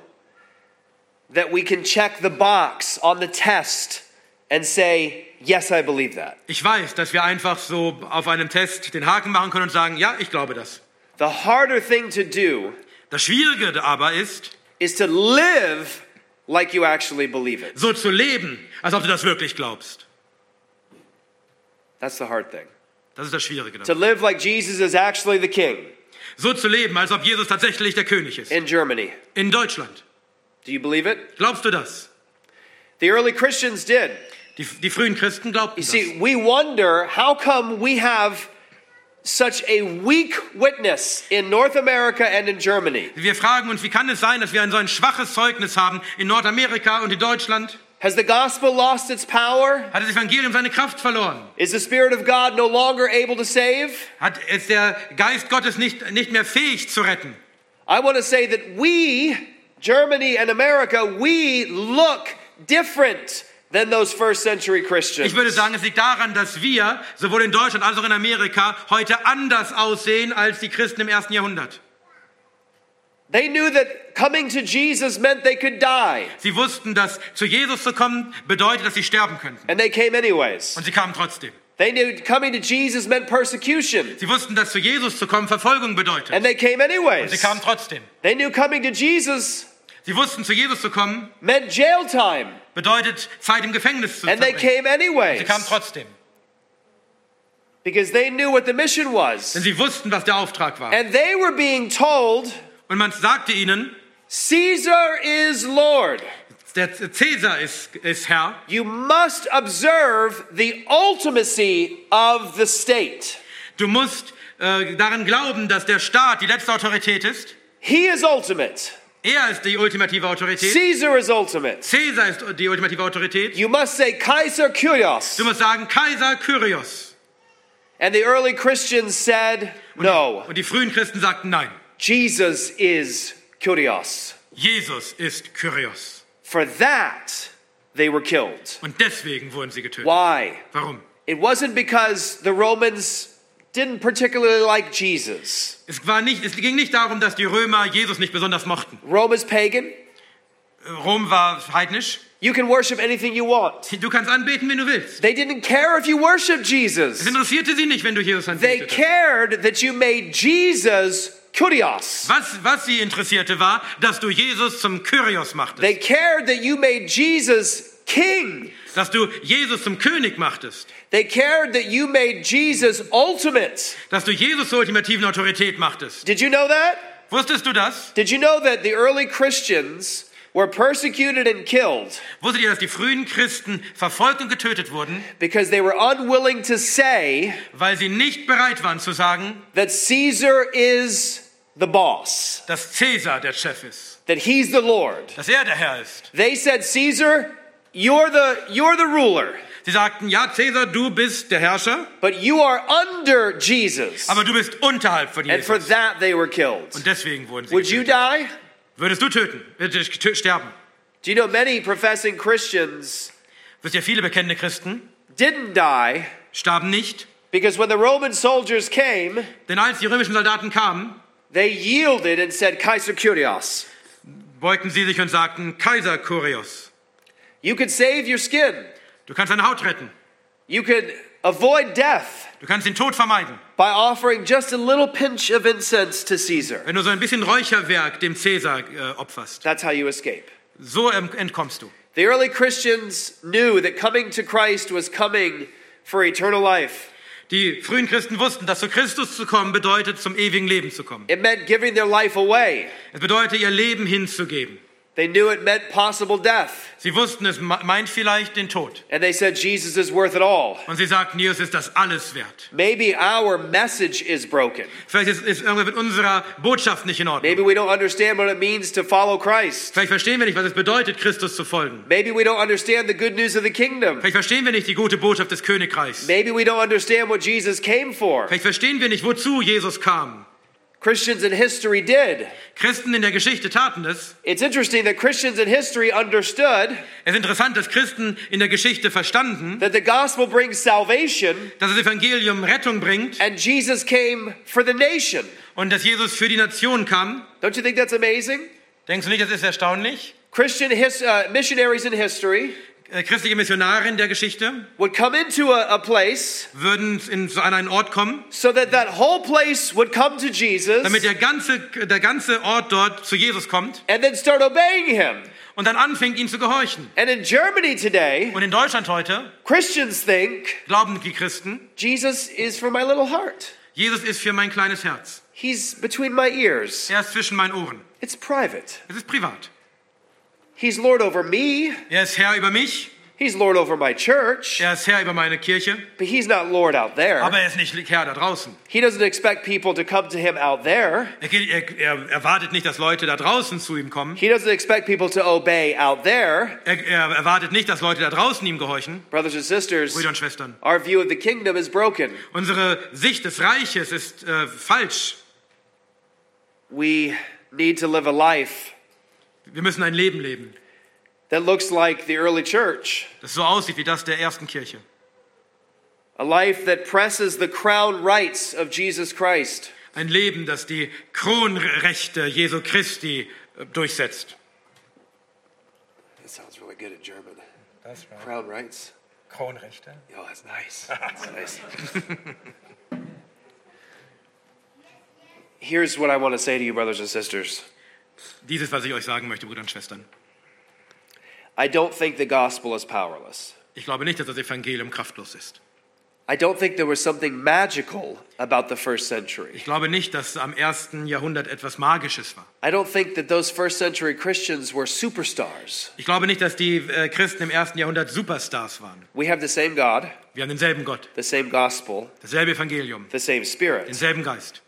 that we can check the box on the test and say, Yes, I believe that. Ich weiß, dass wir einfach so auf einem Test den Haken machen können und sagen, ja, ich glaube das. The harder thing to do Das Schwierige aber ist, is to live like you actually believe it. so zu leben, als ob du das wirklich glaubst. That's the hard thing. Das ist das Schwierige. To live like Jesus is actually the king So zu leben, als ob Jesus tatsächlich der König ist. in Germany. In Deutschland. Do you believe it? Glaubst du das? The early Christians did. Die, die frühen Christen glaubten You das. see, we wonder how come we have such a weak witness in North America and in Germany? Wir fragen uns, wie kann es sein, dass wir ein so ein schwaches Zeugnis haben in Nordamerika und in Deutschland? Has the gospel lost its power? Hat das Evangelium seine Kraft verloren? Is the Spirit of God no longer able to save? Hat, ist der Geist Gottes nicht, nicht mehr fähig zu retten? I want to say that we, Germany and America, we look different than those first century Christians. Ich würde sagen, es liegt daran, dass wir sowohl in Deutschland als auch in Amerika heute anders aussehen als die Christen im ersten Jahrhundert. They knew that coming to Jesus meant they could die, Sie wussten, dass zu Jesus zu kommen bedeutet, dass sie sterben könnten. and they came anyways. Und sie kamen trotzdem. They knew coming to Jesus meant persecution, Sie wussten, dass zu Jesus zu kommen Verfolgung bedeutet. and they came anyways. Und sie kamen trotzdem. They knew coming to Jesus Sie wussten, zu Jesus zu kommen meant jail time, bedeutet, Zeit im Gefängnis zu and they came Sie kamen trotzdem. because they knew what the mission was. Denn sie wussten, was der Auftrag war. And they were being told, Und man sagte ihnen, Caesar is Lord. der Cäsar ist, ist Herr. You must observe the ultimacy of the state. Du musst äh, daran glauben, dass der Staat die letzte Autorität ist. He is ultimate. Er ist die ultimative Autorität. Caesar is ultimate. Cäsar ist die ultimative Autorität. You must say Kaiser Kyrios. Du musst sagen, Kaiser Kyrios. And the early Christians said, no, Und die frühen Christen sagten nein. Jesus is Kyrios. Jesus ist Kyrios. For that, they were killed. Und deswegen wurden sie getötet. Why? Warum? It wasn't because the Romans didn't particularly like Jesus. Es, war nicht, es ging nicht darum, dass die Römer Jesus nicht besonders mochten. Rome is pagan. Rom war heidnisch. You can worship anything you want. Du kannst anbeten, wenn du willst. They didn't care if you worship Es Jesus. interessierte sie nicht, wenn du Jesus anbetest. They cared that you made Jesus Kyrios. Was, was sie interessierte war, dass du Jesus zum Kyrios machtest. They cared that you made Jesus king. dass du Jesus zum König machtest. They cared that you made Jesus ultimate. Dass du Jesus zur ultimativen Autorität machtest. Did you know that? Wusstest du das? Did you know that the early Christians were persecuted and killed Wusstet ihr, dass die frühen Christen verfolgt und getötet wurden, because they were unwilling to say weil sie nicht bereit waren zu sagen, that Caesar is the boss, dass Cäsar der Chef ist, that he's the Lord? dass er der Herr ist. They said, Caesar, you're the, you're the ruler, Sie sagten, ja, Cäsar, du bist der Herrscher, but you are under Jesus. aber du bist unterhalb von And for that they were killed. Und deswegen wurden sie Would you getötet. die? Würdest du töten, würdest du sterben. Do you know many professing Christians Wisst ihr, viele bekennende Christen didn't die starben nicht, because when the Roman soldiers came, denn als die römischen Soldaten kamen, they yielded and said, Kaiser Kyrios. beugten sie sich und sagten, Kaiser Kyrios, You could save your skin. du kannst deine Haut retten, You could avoid death du kannst den Tod vermeiden, by offering just a little pinch of incense to Caesar. wenn du so ein bisschen Räucherwerk dem Cäsar äh, opferst. That's how you escape. So ähm, entkommst du. The early Christians knew that coming to Christ was coming for eternal life. Die frühen Christen wussten, dass zu Christus zu kommen bedeutet, zum ewigen Leben zu kommen. It meant giving their life away. Es bedeutet, ihr Leben hinzugeben. They knew it meant possible death. Sie wussten, es me- meint vielleicht den Tod. And they said, Jesus is worth it all. Und sie sagten, Jesus ist das alles wert. Maybe our message is broken. Vielleicht ist, ist irgendwas mit unserer Botschaft nicht in Maybe Ordnung. we don't understand what it means to follow Christ. Vielleicht verstehen wir nicht, was es bedeutet, Christus zu folgen. Maybe we don't understand the good news of the kingdom. Vielleicht verstehen wir nicht die gute Botschaft des Königreichs. Maybe we don't understand what Jesus came for. Vielleicht verstehen wir nicht, wozu Jesus kam. Christians in history did. Christen in der Geschichte taten das. It's interesting that Christians in history understood Es ist interessant, dass Christen in der Geschichte verstanden, that the gospel brings salvation dass das Evangelium Rettung bringt and Jesus came for the nation. und dass Jesus für die Nation kam. Don't you think that's amazing? Denkst du nicht, das ist erstaunlich? Christian his, uh, missionaries in history Christliche Missionare in der Geschichte would come into a, a place würden in, so an einen Ort kommen, so that that whole place would come to Jesus damit der ganze, der ganze Ort dort zu Jesus kommt and then start obeying him. und dann anfängt, ihn zu gehorchen. And in Germany today, Und in Deutschland heute Christians think glauben die Christen, Jesus is for my little heart. Jesus ist für mein kleines Herz. He's between my ears. Er ist zwischen meinen Ohren. It's private. Es ist privat. He's Lord over me, Er ist Herr über mich, He's Lord over my church, Er ist Herr über meine Kirche, but he's not Lord out there. aber er ist nicht Herr da draußen. He doesn't expect people to come to him out there. Er, er, er erwartet nicht, dass Leute da draußen zu ihm kommen. He doesn't expect people to obey out there. Er, er erwartet nicht, dass Leute da draußen ihm gehorchen. Brothers and sisters, Brüder und Schwestern. our view of the kingdom is broken. Unsere Sicht des Reiches ist äh, falsch. We need to live a life Wir müssen ein Leben leben, that looks like the early church, das so aussieht wie das der ersten Kirche. a life that presses the crown rights of Jesus Christ. Ein Leben, das die Kronrechte Jesu Christi äh, durchsetzt. That sounds really good in German. Crown rights. Kronrechte? Oh, that's nice. That's nice. Here's what I want to say to you, brothers and sisters. Dieses, was ich euch sagen möchte, Brüder und Schwestern. I don't think the gospel is powerless. Ich glaube nicht, dass das Evangelium kraftlos ist. I don't think there was something magical about the first century. Ich glaube nicht, dass am ersten Jahrhundert etwas Magisches war. I don't think that those first century Christians were superstars. Ich glaube nicht, dass die äh, Christen im ersten Jahrhundert Superstars waren. We have the same God, Wir haben denselben Gott, the same gospel, dasselbe Evangelium, the same spirit. denselben Geist.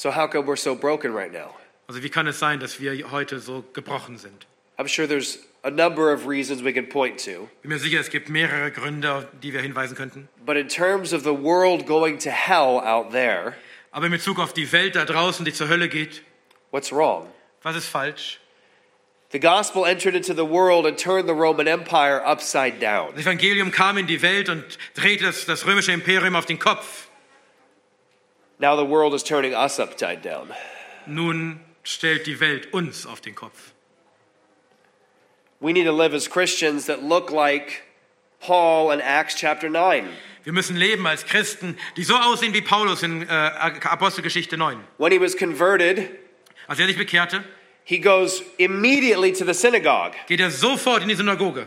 So how come we're so broken right now? Also wie kann es sein, dass wir heute so gebrochen sind? I'm sure there's a number of reasons we can point to. Bin mir sicher, es gibt mehrere Gründe, auf die wir hinweisen könnten. But in terms of the world going to hell out there, Aber in Bezug auf die Welt da draußen, die zur Hölle geht, what's wrong? was ist falsch? The gospel entered into the world and turned the Roman Empire upside down. Das Evangelium kam in die Welt und drehte das, das römische Imperium auf den Kopf. Now the world is turning us upside down. Nun stellt die Welt uns auf den Kopf. We need to live as Christians that look like Paul in Acts chapter 9. Wir müssen leben als Christen, die so aussehen wie Paulus in äh, Apostelgeschichte 9. When he was converted, Als er sich bekehrte, he goes immediately to the synagogue geht er sofort in die Synagoge,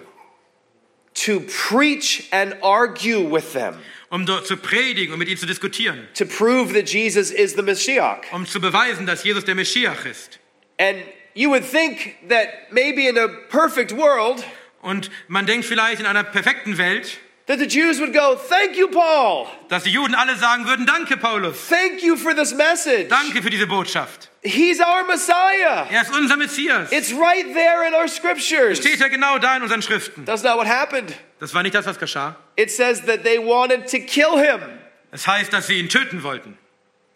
to preach and argue with them, um dort zu predigen und mit ihnen zu diskutieren, to prove that Jesus is the Messiah. um zu beweisen, dass Jesus der Messias ist. And you would think that maybe in a perfect world, Und man denkt vielleicht in einer perfekten Welt, that the Jews would go, Thank you, Paul. dass die Juden alle sagen würden, danke Paulus, Thank you for this message. danke für diese Botschaft. He's our Messiah. Er ist unser Messias. It's right there in our scriptures. Steht ja genau da in unseren Schriften. That's not what happened. Das war nicht das, was geschah. It says that they wanted to kill him. Es heißt, dass sie ihn töten wollten.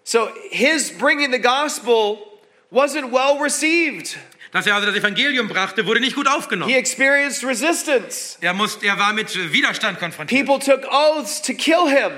So his bringing the gospel wasn't well received. Dass er also das Evangelium brachte, wurde nicht gut He aufgenommen. experienced resistance. Er, musste, er war mit Widerstand konfrontiert. People took oaths to kill him.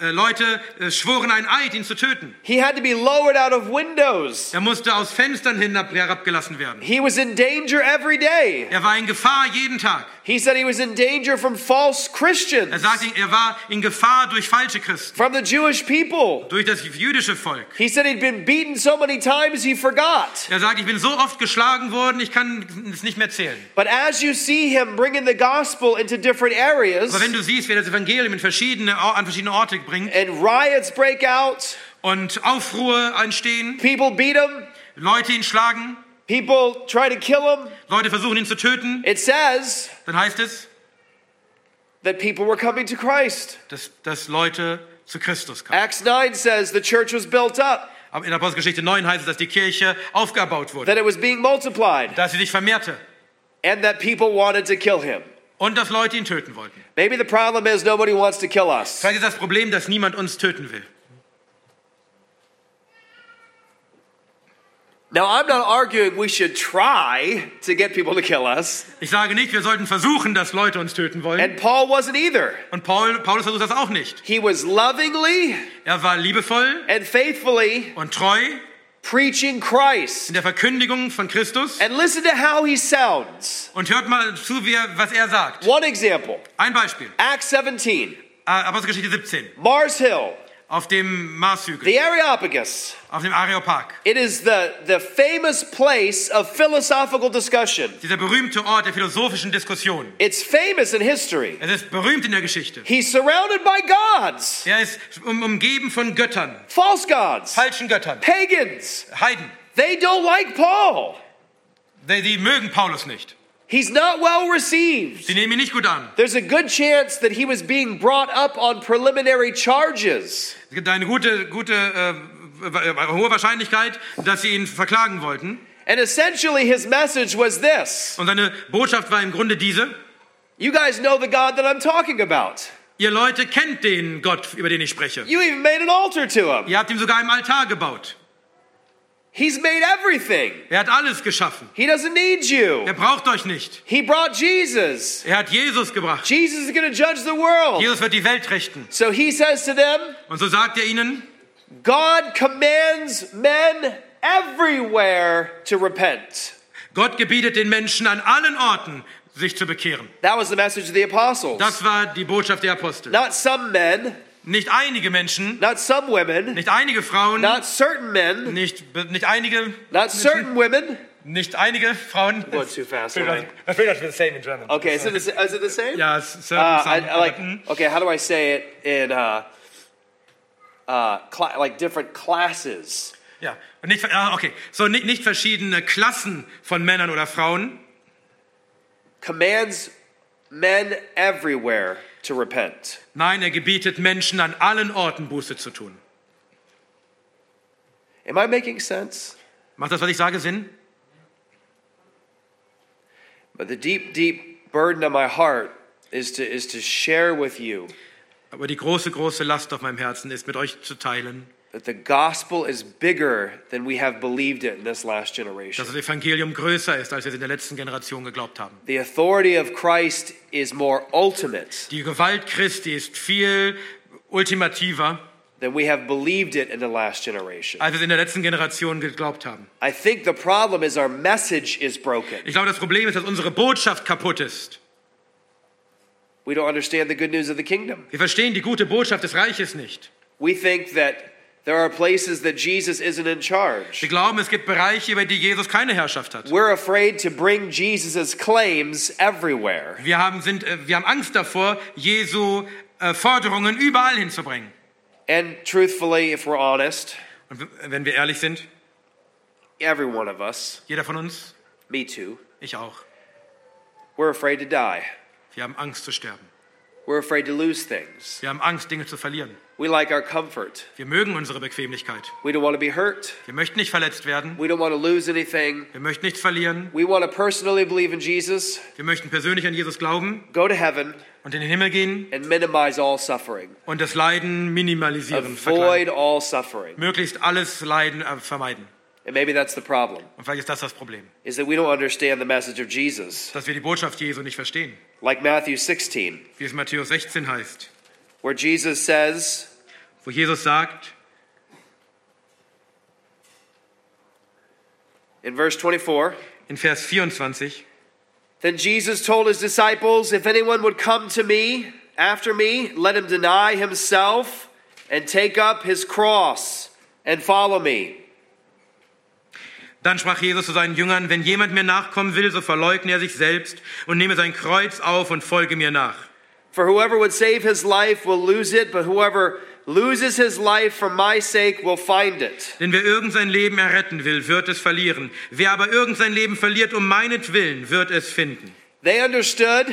Äh, Leute äh, schworen einen Eid, ihn zu töten. He had to be lowered out of windows. Er musste aus Fenstern hinab, herabgelassen werden. He was in danger every day. Er war in Gefahr jeden Tag. He said he was in danger from false Er Christians, sagte, er war in Gefahr durch falsche Christen, from the Jewish people. durch das jüdische Volk. He said he'd been beaten so many times he forgot. Er sagt, ich bin so oft geschlagen worden, ich kann es nicht mehr zählen. But as you see him bringing the gospel into different areas Aber wenn du siehst, wie er das Evangelium in verschiedene, an verschiedene Orte bringt and riots break out, und Aufruhr entstehen, people beat him, Leute ihn schlagen, people try to kill him, Leute versuchen ihn zu töten, it says dann heißt es, that people were coming to Christ. dass, dass Leute zu Christus kamen. Acts 9 says the church was built up, Aber in Apostelgeschichte 9 heißt es, dass die Kirche aufgebaut wurde, that it was being multiplied, dass sie sich vermehrte and that people wanted to kill him. und dass Leute ihn töten wollten. Maybe the problem is nobody wants to kill us. Vielleicht ist das Problem, dass niemand uns töten will. Now, I'm not arguing we should try to get people to kill us, Ich sage nicht, wir sollten versuchen, dass Leute uns töten wollen. and Paul wasn't either. Und Paul, Paulus versucht das auch nicht. He was lovingly Er war liebevoll and faithfully und treu preaching Christ. in der Verkündigung von Christus. And listen to how he sounds. Und hört mal zu, wie er, was er sagt. One example Ein Beispiel. Acts 17, Äh, Apostelgeschichte 17. Mars Hill, Auf dem Marshügel. the Areopagus. Auf dem Areopag. It is the, the famous place of philosophical discussion. Dieser berühmte Ort der philosophischen Diskussion. It's famous in history. Es ist berühmt in der Geschichte. He's surrounded by gods, Er ist um, umgeben von Göttern. false gods, Falschen Göttern. pagans. Heiden. They don't like Paul. Die, die mögen Paulus nicht. He's not well received. Sie nehmen ihn nicht gut an. There's a good chance that he was being brought up on preliminary charges. Es gibt eine gute, gute äh, äh, äh, hohe Wahrscheinlichkeit, dass sie ihn verklagen wollten. And essentially, his message was this Und seine Botschaft war im Grunde diese: You guys know the God that I'm talking about. Ihr Leute kennt den Gott, über den ich spreche. You even made an altar to him. Ihr habt ihm sogar einen Altar gebaut. He's made everything. Er hat alles geschaffen. He doesn't need you. Er braucht euch nicht. He brought Jesus. Er hat Jesus gebracht. Jesus is going to judge the world. Jesus wird die Welt richten. So he says to them, Und so sagt er ihnen: God commands men everywhere to repent. Gott gebietet den Menschen an allen Orten, sich zu bekehren. That was the message of the apostles. Das war die Botschaft der Apostel. Not some men, Nicht einige Menschen, not some women, nicht einige Frauen, not certain men, nicht, nicht einige, not certain women. nicht einige Frauen. Going too fast. I alright. feel that's the same in German. Okay, is it, the, is it the same? Ja, es ist Uh, I, I like. certain. Okay, how do I say it in uh, uh, like different classes? Ja, nicht, ah, okay. So nicht, nicht verschiedene Klassen von Männern oder Frauen. Commands men everywhere to repent. Nein, er gebietet Menschen an allen Orten Buße zu tun. Am I making sense? Macht das, was ich sage, Sinn? But the deep, deep burden of my heart is to is to share with you Aber die große, große Last auf meinem Herzen ist, mit euch zu teilen, that the gospel is bigger than we have believed it in this last generation. dass das Evangelium größer ist, als wir es in der letzten Generation geglaubt haben. The authority of Christ is more ultimate Die Gewalt Christi ist viel ultimativer, than we have believed it in the last generation. als wir es in der letzten Generation geglaubt haben. I think the problem is our message is broken. Ich glaube, das Problem ist, dass unsere Botschaft kaputt ist. We don't understand the good news of the kingdom. Wir verstehen die gute Botschaft des Reiches nicht. We think that there are places that Jesus isn't in charge. Wir glauben, es gibt Bereiche, über die Jesus keine Herrschaft hat. We're afraid to bring Jesus' claims everywhere. Wir haben, sind, äh, wir haben Angst davor, Jesu äh, Forderungen überall hinzubringen. And truthfully, if we're honest, Und wenn wir ehrlich sind, every one of us, jeder von uns, me too, ich auch, we're afraid to die. wir haben Angst zu sterben. We're afraid to lose things. Wir haben Angst, Dinge zu verlieren. We like our comfort. Wir mögen unsere Bequemlichkeit. We don't want to be hurt. Wir möchten nicht verletzt werden. We don't want to lose anything. Wir möchten nichts verlieren. We want to personally believe in Jesus, Wir möchten persönlich an Jesus glauben go to heaven, und in den Himmel gehen and minimize all suffering. und das Leiden minimalisieren, Avoid all suffering. möglichst alles Leiden äh, vermeiden. And maybe that's the problem, Und vielleicht ist das das Problem, is that we don't understand the message of Jesus. dass wir die Botschaft Jesu nicht verstehen. Like Matthew 16, Wie es Matthäus 16 heißt, where Jesus says, wo Jesus sagt, in verse 24, in Vers 24, Then Jesus told his disciples, If anyone would come to me after me, let him deny himself and take up his cross and follow me. Dann sprach Jesus zu seinen Jüngern, wenn jemand mir nachkommen will, so verleugne er sich selbst und nehme sein Kreuz auf und folge mir nach. For whoever would save his life will lose it, but whoever loses his life for my sake will find it. Denn wer irgend sein Leben erretten will, wird es verlieren. Wer aber irgend sein Leben verliert um meinetwillen, wird es finden. They understood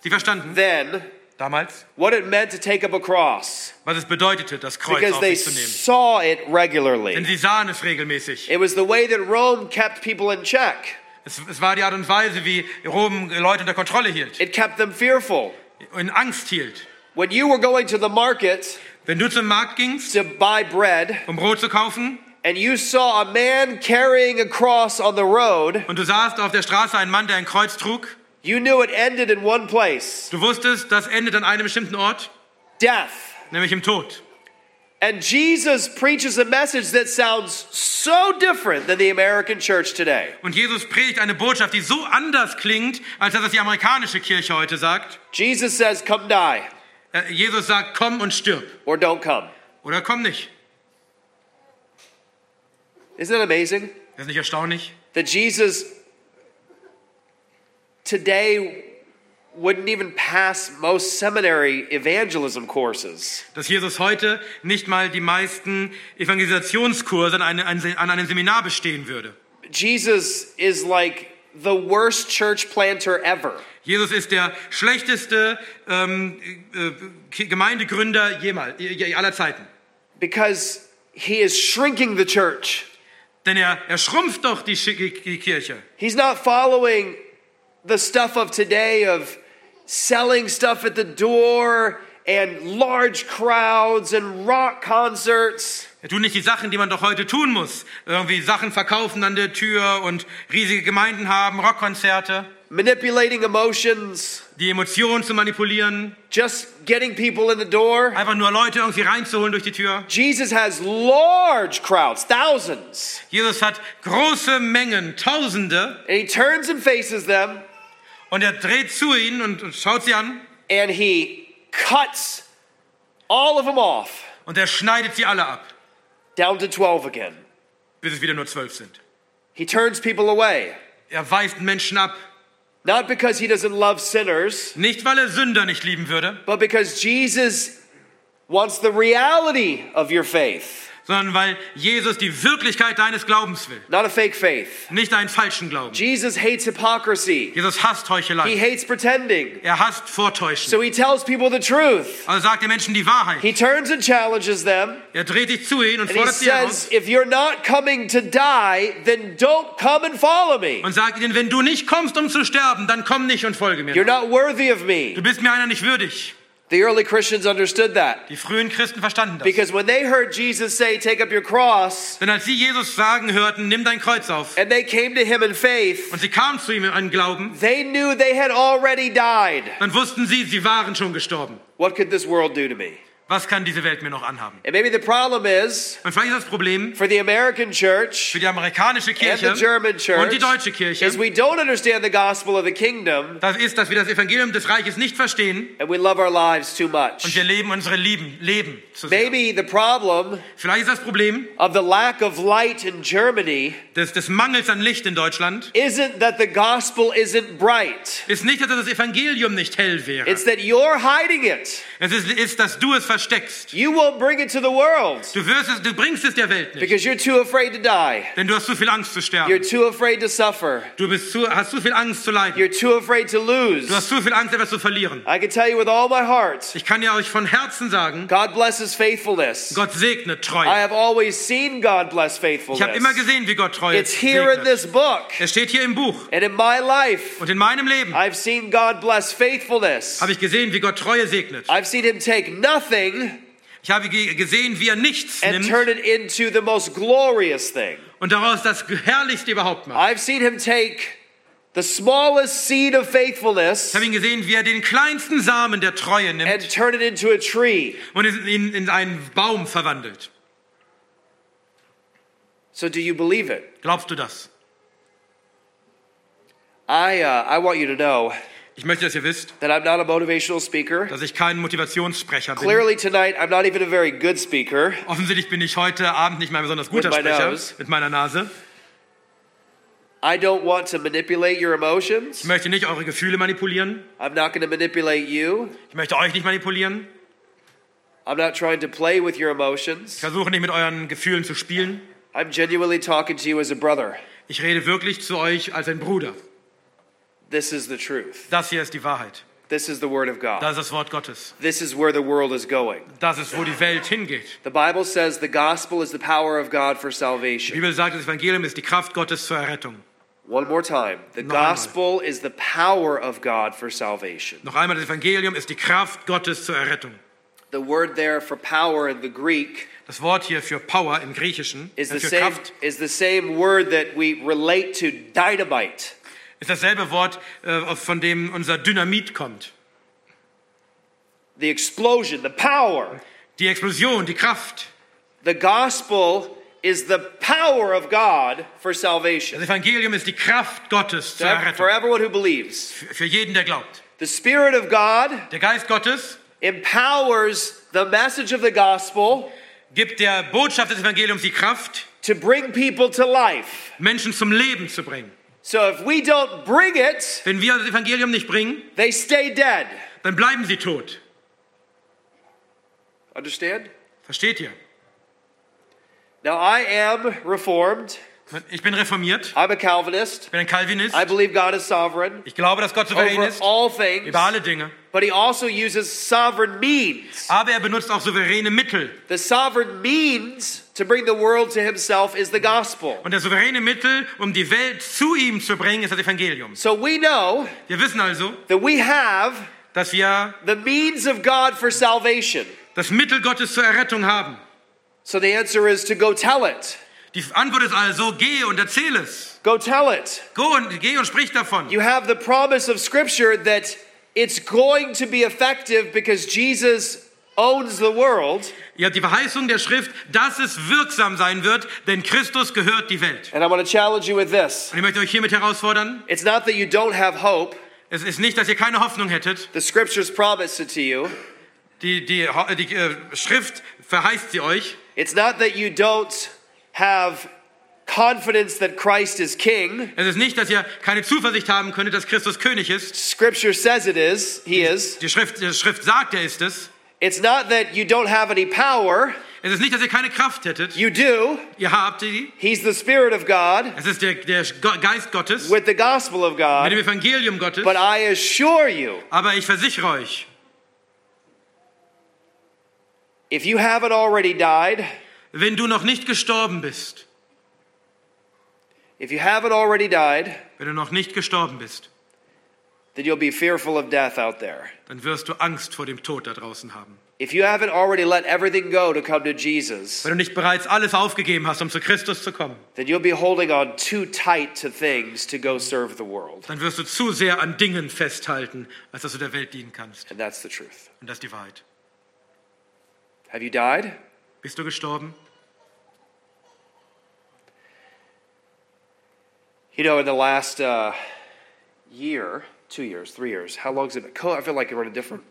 Sie verstanden then damals, what it meant to take up a cross was es bedeutete, das Kreuz because auf they sich zu nehmen. saw it regularly. Denn sie sahen es regelmäßig. It was the way that Rome kept people in check, Es, es war die Art und Weise, wie Rom Leute unter Kontrolle hielt, it kept them fearful. in Angst hielt. When you were going to the market Wenn du zum Markt gingst, to buy bread, um Brot zu kaufen, and you saw a man carrying a cross on the road, und du sahst auf der Straße einen Mann, der ein Kreuz trug, you knew it ended in one place du wusstest, das endet an einem bestimmten Ort, death. nämlich im Tod. And Jesus preaches a message that sounds so different than the American church today. Und Jesus predigt eine Botschaft, die so anders klingt, als das die amerikanische Kirche heute sagt. Jesus says, Come die, Jesus sagt, komm und stirb. or don't come. Oder komm nicht. Isn't that amazing? Ist nicht erstaunlich? That Jesus today wouldn't even pass most seminary evangelism courses. Dass Jesus heute nicht mal die meisten Evangelisationskurse an, eine, an einem Seminar bestehen würde. Jesus is like the worst church planter ever. Jesus ist der schlechteste ähm, äh, Gemeindegründer jemals, aller Zeiten. Because he is shrinking the church. Denn er, er schrumpft doch die, die Kirche. He's not following the stuff of today of selling stuff at the door and large crowds and rock concerts. Er tut nicht die Sachen, die man doch heute tun muss. Irgendwie Sachen verkaufen an der Tür und riesige Gemeinden haben, Rockkonzerte. Manipulating emotions. Die Emotionen zu manipulieren. Just getting people in the door. Einfach nur Leute irgendwie reinzuholen durch die Tür. Jesus has large crowds, thousands. Jesus hat große Mengen, Tausende. And he turns and faces them. Und er dreht zu ihnen und, und schaut sie an. And he cuts all of them off. Und er schneidet sie alle ab. Down to 12 again. Bis es wieder nur zwölf sind. He turns people away. Er weist Menschen ab. Not because he doesn't love sinners. Nicht weil er Sünder nicht lieben würde. But because Jesus wants the reality of your faith. Sondern weil Jesus die Wirklichkeit deines Glaubens will. Not a fake faith. Nicht einen falschen Glauben. Jesus hates hypocrisy. Jesus hasst He Heuchelei. hates pretending. Er hasst Vortäuschen. So he tells people the truth. Also sagt den Menschen die Wahrheit. He turns and challenges them. Er dreht sich zu ihnen und And he fordert sie says, heraus if you're not coming to die, then don't come and follow me. und sagt ihnen, wenn du nicht kommst, um zu sterben, dann komm nicht und folge mir. You're not worthy of me. Du bist mir einer nicht würdig. The early Christians understood that. Die frühen Christen verstanden das. Because when they heard Jesus say, Take up your cross, Denn als sie Jesus sagen hörten, nimm dein Kreuz auf, and they came to him in faith, und sie kamen zu ihm in Glauben, they knew they had already died. dann wussten sie, sie waren schon gestorben. What could this world do to me? Was kann diese Welt mir noch anhaben? And maybe the problem is Und vielleicht ist das Problem for the American church für die amerikanische and Kirche the German und church die deutsche Kirche, is we don't understand the gospel of the kingdom das ist, dass wir das Evangelium des Reiches nicht verstehen and we love our lives too und much. wir leben unsere Lieben, Leben zu sehr. Maybe the problem Vielleicht ist das Problem of the lack of light in Germany des, des Mangels an Licht in Deutschland, isn't that the gospel isn't bright. ist nicht, dass das Evangelium nicht hell wäre. It's that you're hiding it. Es ist, ist, dass du es versteckst. You won't bring it to the world Du, wirst es, du bringst es der Welt nicht, because you're too afraid to die. denn du hast zu viel Angst zu You're sterben. too afraid to suffer. Du bist zu, hast zu viel Angst zu leiden. You're too afraid to lose. Du hast zu viel Angst, etwas zu verlieren. I can tell you with all my heart, Ich kann ja euch von Herzen sagen, God blesses faithfulness. Gott segnet I Treue. have always seen God bless Ich habe immer faithfulness. gesehen, wie Gott Treue It's here in segnet. this book. Es steht hier im Buch. And in my life, Und in meinem Leben I've seen God bless faithfulness. habe ich gesehen, wie Gott Treue segnet. I've seen Him take nothing Ich habe gesehen, wie er nichts and nimmt turn it into the most glorious thing. und daraus das Herrlichste überhaupt macht. I've seen Him take the smallest seed of faithfulness Ich habe ihn gesehen, wie er den kleinsten Samen der Treue nimmt and turn it into a tree. und ihn in einen Baum verwandelt. So, do you believe it? Glaubst du das? I, uh, I want you to know Ich möchte, dass ihr wisst, that I'm not a motivational speaker. dass ich kein Motivationssprecher bin. Clearly, tonight, I'm not even a very good speaker. Offensichtlich bin ich heute Abend nicht mal ein besonders guter Sprecher nose. mit meiner Nase. I don't want to manipulate your Ich emotions. möchte nicht eure Gefühle manipulieren. I'm not going to manipulate you. Ich möchte euch nicht manipulieren. I'm not trying to play with your Ich emotions. versuche nicht mit euren Gefühlen zu spielen. I'm genuinely talking to you as a brother. Ich rede wirklich zu euch als ein Bruder. This is the truth. Das hier ist die Wahrheit. This is the word of God. Das ist das Wort Gottes. This is where the world is going. Das ist, wo die Welt hingeht. The Bible says the gospel is the power of God for Die salvation. Bibel sagt, das Evangelium ist die Kraft Gottes zur Errettung. One more time. The Noch einmal. gospel is the power of God for salvation. Noch einmal, das Evangelium ist die Kraft Gottes zur Errettung. The word there for power in the Greek Das Wort hier für Power im Griechischen, is äh, the same Kraft, is the same word that we relate to dynamite. Ist dasselbe Wort, äh, von dem unser Dynamit kommt. The explosion, the power. Die Explosion, die Kraft. The gospel is the power of God for Das salvation. Evangelium ist die Kraft Gottes zur For Errettung. everyone who believes. Für für jeden, der glaubt. The Spirit of God Der Geist Gottes empowers the message of the gospel gibt der Botschaft des Evangeliums die Kraft, to bring people to life. Menschen zum Leben zu bringen. So if we don't bring it, Wenn wir das Evangelium nicht bringen, they stay dead. dann bleiben sie tot. Understand? Versteht ihr? Now I am reformed. Ich bin reformiert, I'm a Calvinist. ich bin ein Calvinist. I believe God is sovereign Ich glaube, dass Gott souverän ist all things, über alle Dinge. but he also uses sovereign means. Aber er benutzt auch souveräne Mittel. The sovereign means to bring the world to himself is the gospel. Und der souveräne Mittel, um die Welt zu ihm zu bringen, ist das Evangelium. So we know Wir wissen also, that we have dass wir the means of God for salvation. das Mittel Gottes zur Errettung haben. So the answer is to go tell it. Die Antwort ist also, geh und erzähl es. Go tell it. Go und, geh und sprich davon. You have the promise of Scripture that it's going to be effective because Jesus owns the world. Ihr habt die Verheißung der Schrift, dass es wirksam sein wird, denn Christus gehört die Welt. And I want to challenge you with this Und ich möchte euch hiermit herausfordern, it's not that you don't have hope, es ist nicht, dass ihr keine Hoffnung hättet. the Scriptures promise it to you. Die, die, die äh, Schrift verheißt sie euch. It's not that you don't have confidence that Christ is king. Es ist nicht, dass ihr keine Zuversicht haben könntet, dass Christus König ist. Scripture says it is, he is. Die Schrift, die Schrift sagt, er ist es. It's not that you don't have any power. Es ist nicht, dass ihr keine Kraft hättet. You do. Ihr habt die. He's the Spirit of God Es ist der, der Geist Gottes with the gospel of mit dem God. Evangelium Gottes. But I assure you, Aber ich versichere euch, if you haven't already died, wenn du noch nicht gestorben bist, if you haven't already died, wenn du noch nicht gestorben bist, then you'll be fearful of death out there. dann wirst du Angst vor dem Tod da draußen haben. If you haven't already let everything go to come to Jesus, Wenn du nicht bereits alles aufgegeben hast, um zu Christus zu kommen, then you'll be holding on too tight to things to go serve the world. dann wirst du zu sehr an Dingen festhalten, als dass du der Welt dienen kannst. And that's the truth. Und das ist die Wahrheit. Have you died? Bist du gestorben? You know, in the last uh, year, two years, three years, how long has it I feel like we're in a different.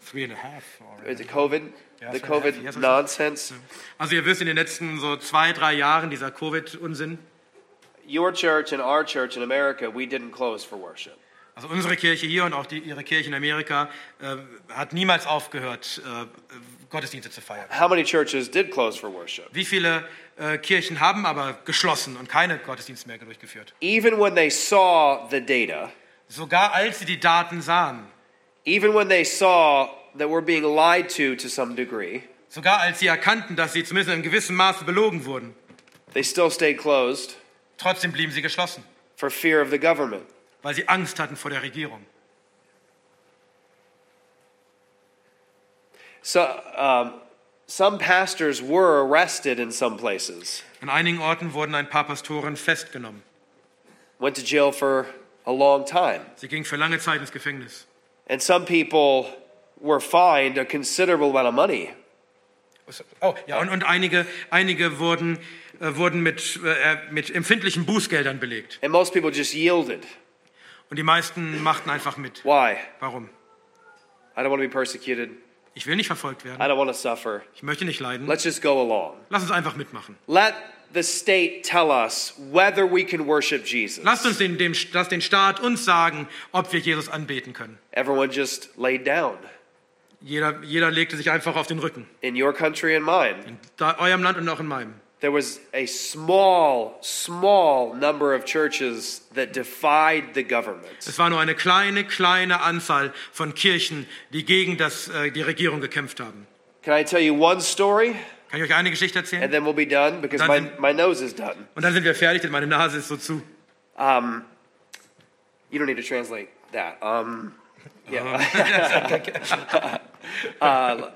Three and a half. Is it COVID? Yeah, the half COVID so. nonsense? Also ihr wisst, in den letzten so zwei, drei Jahren dieser Covid-Unsinn, Your church and our church in America, we didn't close for worship. also unsere Kirche hier und auch die, ihre Kirche in Amerika, äh, hat niemals aufgehört, äh, Gottesdienste zu feiern. How many churches did close for worship? Wie viele äh, Kirchen haben aber geschlossen und keine Gottesdienste mehr durchgeführt? Even when they saw the data, Sogar als sie die Daten sahen, even when they saw that we're being lied to to some degree, sogar als sie erkannten, dass sie zumindest in einem gewissen Maße belogen wurden, they still stayed closed trotzdem blieben sie geschlossen, for fear of the government. weil sie Angst hatten vor der Regierung. So, um, some pastors were arrested in some places, An einigen Orten wurden ein paar Pastoren festgenommen. went to jail for a long time. Sie gingen für lange Zeit ins Gefängnis. And some people were fined a considerable amount of money. Oh, ja, und, und einige, einige wurden, äh, wurden mit, äh, mit empfindlichen Bußgeldern belegt. And most people just yielded. Und die meisten machten einfach mit. Why? Warum? I don't want to be persecuted. Ich will nicht verfolgt I werden. don't want to suffer. Ich möchte nicht leiden. Let's just go along. Lass uns einfach mitmachen. Let the state tell us whether we can worship Jesus. Lasst uns den, dem, lass den Staat uns sagen, ob wir Jesus anbeten können. Everyone just laid down Jeder, jeder legte sich einfach auf den Rücken. in your country and mine. In da, eurem Land und auch in meinem. There was a small, small number of churches that defied the government. Es war nur eine kleine, kleine Anzahl von Kirchen, die gegen das, äh, die Regierung gekämpft haben. Can I tell you one story Kann ich euch eine Geschichte erzählen? and then we'll be done because my, Dann- my nose is done. Und dann sind wir fertig, denn meine Nase ist so zu. Um, you don't need to translate that. Um, yeah. Uh,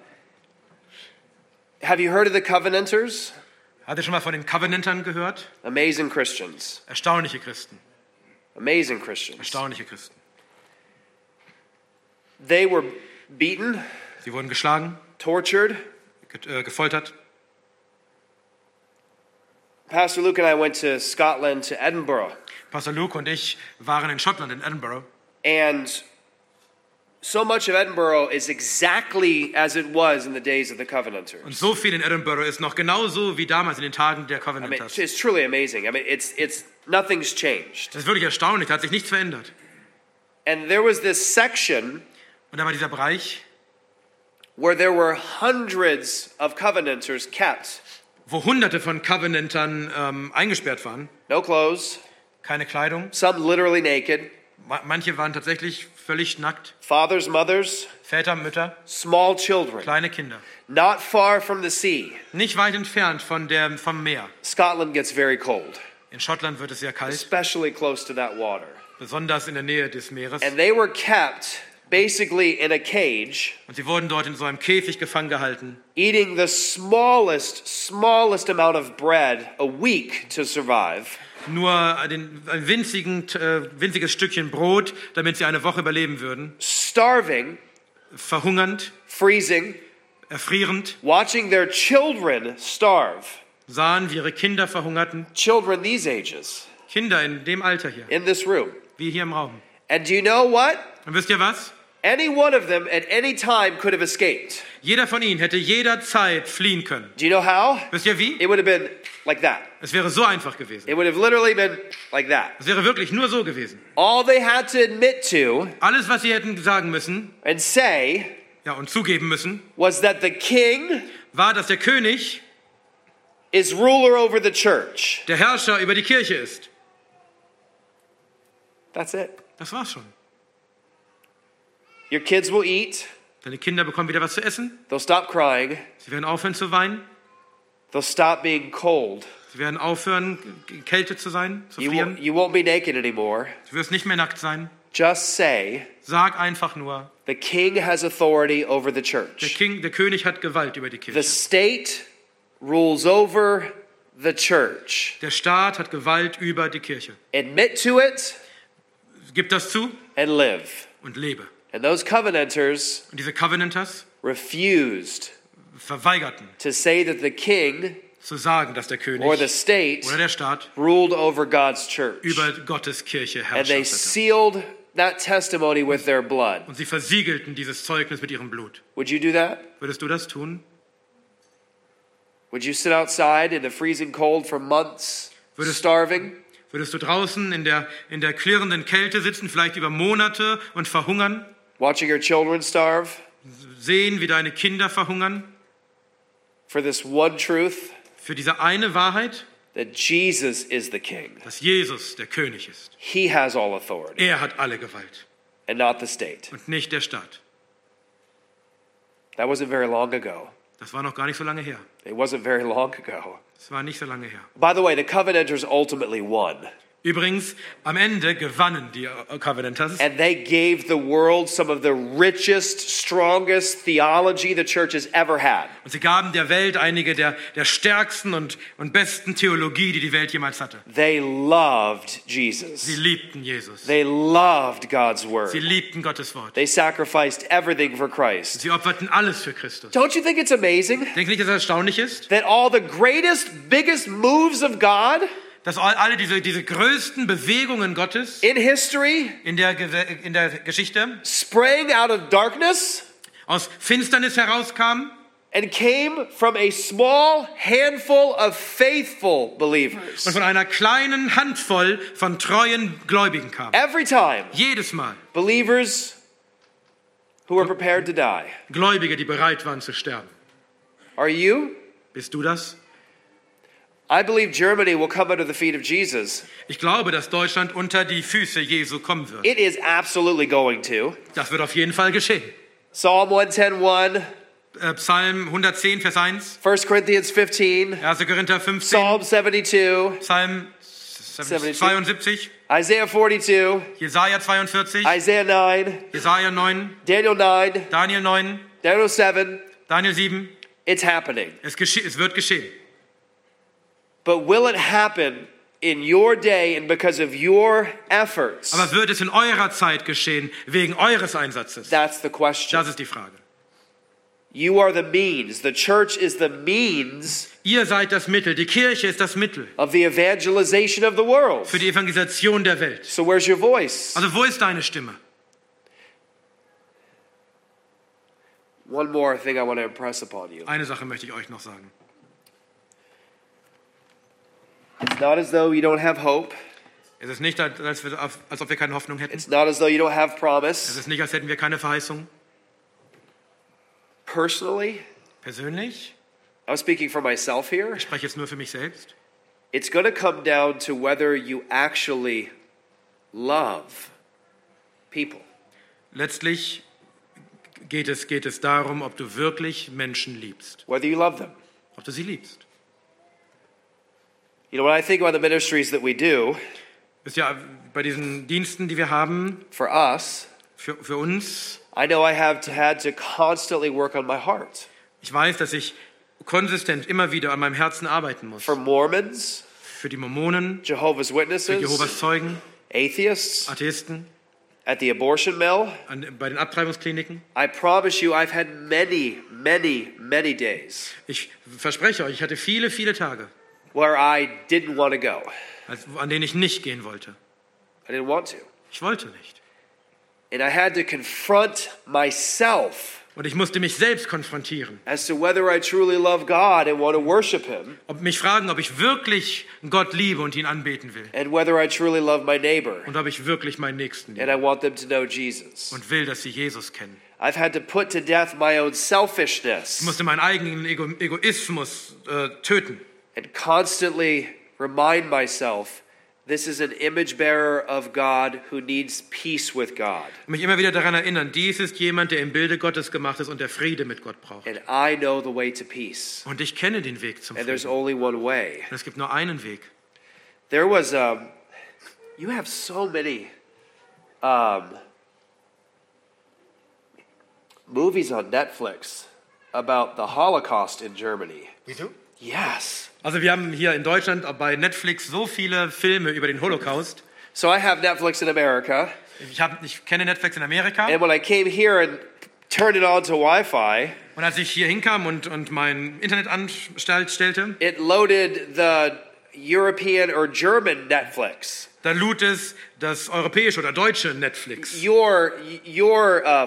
have you heard of the Covenanters? Hat ihr schon mal von den Covenantern gehört? Amazing Christians. Erstaunliche Christen. Amazing Christians. Erstaunliche Christen. They were beaten, Sie wurden geschlagen, tortured. ge äh, gefoltert. Pastor Luke and I went to Scotland, to Edinburgh, Pastor Luke und ich waren in Schottland, in Edinburgh. and so much of Edinburgh is exactly as it was in the days of the Covenanters. Und so viel in Edinburgh ist noch genauso wie damals in den Tagen der I mean, Covenanters. it's truly amazing. I mean, it's it's nothing's changed. Das ist wirklich erstaunlich, da hat sich nichts verändert. And there was this section Und da war dieser Bereich, where there were hundreds of Covenanters kept, wo hunderte von Covenantern ähm, eingesperrt waren. no clothes, Keine Kleidung. some literally naked, Ma- Manche waren tatsächlich völlig nackt. fathers, mothers, Väter, Mütter, small children, kleine Kinder. not far from the sea. Nicht weit entfernt von der, vom Meer. Scotland gets very cold, In Schottland wird es sehr kalt, especially close to that water. besonders in der Nähe des Meeres. And they were kept basically in a cage, Und sie wurden dort in so einem Käfig gefangen gehalten, eating the smallest, smallest amount of bread a week to survive. nur den, ein winzigen, äh, winziges Stückchen Brot, damit sie eine Woche überleben würden. starving, Verhungernd, freezing, erfrierend, watching their children starve. sahen, wie ihre Kinder verhungerten. Children these ages Kinder in dem Alter hier, in this room. wie hier im Raum. And do you know what? Und wisst ihr was? Any one of them at any time could have escaped. Jeder von ihnen hätte jederzeit fliehen können. Do you know how? Wisst ihr wie? It would have been like that. Es wäre so einfach gewesen. It would have literally been like that. Es wäre wirklich nur so gewesen. All they had to admit to Alles, was sie hätten sagen müssen, and say ja, und zugeben müssen, was that the king war, dass der König is ruler over the church. der Herrscher über die Kirche ist. That's it. Das war's schon. Your kids will eat, Deine Kinder bekommen wieder was zu essen. they'll stop crying, Sie werden aufhören zu weinen. they'll stop being cold. Sie werden aufhören, Kälte zu sein, zu You won't, frieren. you won't be naked anymore. Du wirst nicht mehr nackt sein. Just say, Sag einfach nur, the king has authority over the der, church. King, der König hat Gewalt über die The Kirche. state rules over the church. Der Staat hat Gewalt über die Kirche. Admit to it Gib das zu and live. und lebe. And those Covenanters Und diese Covenanters refused verweigerten to say that the king zu sagen, dass der or the König state oder der Staat ruled over God's church. über Gottes Kirche And they herrschte. sealed that testimony with their blood. Und sie versiegelten dieses Zeugnis mit ihrem Blut. Would you do that? Würdest du das tun? Would you sit outside in the freezing cold for months, Würdest- starving? Würdest du draußen in der, in der klirrenden Kälte sitzen, vielleicht über Monate und verhungern? Watching your children starve Sehen, wie deine Kinder verhungern? for this one truth Für diese eine Wahrheit, that Jesus is the king. dass Jesus der König ist. He has all authority Er hat alle Gewalt and not the state. und nicht der Staat. That wasn't very long ago. Das war noch gar nicht so lange her. It wasn't very long ago. Das war nicht so lange her. By the way, the Covenanters ultimately won. Übrigens, am Ende gewannen die äh, Covenanters And they gave the world some of the richest, strongest theology the church has ever had. und sie gaben der Welt einige der, der stärksten und, und besten Theologie, die die Welt jemals hatte. They loved Jesus. Sie liebten Jesus. They loved God's word. Sie liebten Gottes Wort. They sacrificed everything for Christ. Sie opferten alles für Christus. Don't you think it's amazing Denkst du nicht, dass das erstaunlich ist? that all the greatest, biggest moves of God Dass all- alle diese, diese größten Bewegungen Gottes in history in der, in der Geschichte sprang out of darkness aus Finsternis herauskamen and came from a small handful of faithful believers? und von einer kleinen Handvoll von treuen Gläubigen kamen. Every time, Jedes Mal. believers who are prepared to die. Gläubige, die bereit waren zu sterben. Are you? Bist du das? I believe Germany will come under the feet of Jesus. Ich glaube, dass Deutschland unter die Füße Jesu kommen wird. It is absolutely going to. Das wird auf jeden Fall geschehen. Psalm 110:1, Äh, Psalm 110, Vers 1, 1 Corinthians 15, 1. Korinther 15, Psalm 72, Psalm 72. 72, Isaiah 42, Jesaja 42, Isaiah 9, Jesaja 9, Daniel 9, Daniel 9, Daniel 7. Daniel 7. It's happening. Es, es wird geschehen. But will it happen in your day and because of your efforts? Aber wird es in eurer Zeit geschehen, wegen eures Einsatzes? That's the question. Das ist die Frage. You are the means. The church is the means Ihr seid das Mittel, die Kirche ist das Mittel of the evangelization of the world. für die Evangelisation der Welt. So where's your voice? Also wo ist deine Stimme? One more thing I want to impress upon you. Eine Sache möchte ich euch noch sagen. It's not as though you don't have hope. Es ist nicht, als, wir, als ob wir keine Hoffnung hätten. It's not as though you don't have Es promise. ist nicht, als hätten wir keine Verheißung. Personally, Persönlich I'm speaking for myself here. ich spreche jetzt nur für mich selbst, It's going to come down to whether you actually love people. letztlich geht es, geht es darum, ob du wirklich Menschen liebst, Whether you love them. ob du sie liebst. You know, when I think about the ministries that we do Wisst ihr, bei diesen Diensten, die wir haben, for us, für, für uns, I know I have to, had to constantly work on my heart. ich weiß, dass ich konsistent immer wieder an meinem Herzen arbeiten muss. For Mormons, Für die Mormonen, Jehovah's für Witnesses, Jehovas Zeugen, atheists, Atheisten, at the abortion mill, an, bei den Abtreibungskliniken. I promise you, I've had many, many, many days Ich verspreche euch, ich hatte viele, viele Tage, where I didn't want to go. als- an denen ich nicht gehen wollte. I didn't want to. Ich wollte nicht. And I had to confront myself Und ich musste mich selbst konfrontieren. as to whether I truly love God and want to worship Him, Ob mich fragen, ob ich wirklich Gott liebe und ihn anbeten will. and whether I truly love my neighbor Und ob ich wirklich meinen Nächsten and liebe. I want them to know Jesus. Und will, dass sie Jesus kennen. I've had to put to death my own Ich selfishness musste meinen eigenen Ego Egoismus äh, töten. And constantly remind myself this is an image bearer of God who needs peace with God. Und mich immer wieder daran erinnern, dies ist jemand, der im Bilde Gottes gemacht ist und der Friede mit Gott braucht. And I know the way to peace. Und ich kenne den Weg zum And there's Frieden. only one way. Und es gibt nur einen Weg. There was um you have so many um movies on Netflix about the Holocaust in Germany. Wieso? Yes. Also wir haben hier in Deutschland bei Netflix so viele Filme über den Holocaust. So I have Netflix in America, Ich, hab, ich kenne Netflix in Amerika. and when I came here and turned it on to Wi-Fi, Und als ich hier hinkam und, und mein Internet anstellte, it loaded the European or German Netflix. da lud es das europäische oder deutsche Netflix. Your your uh,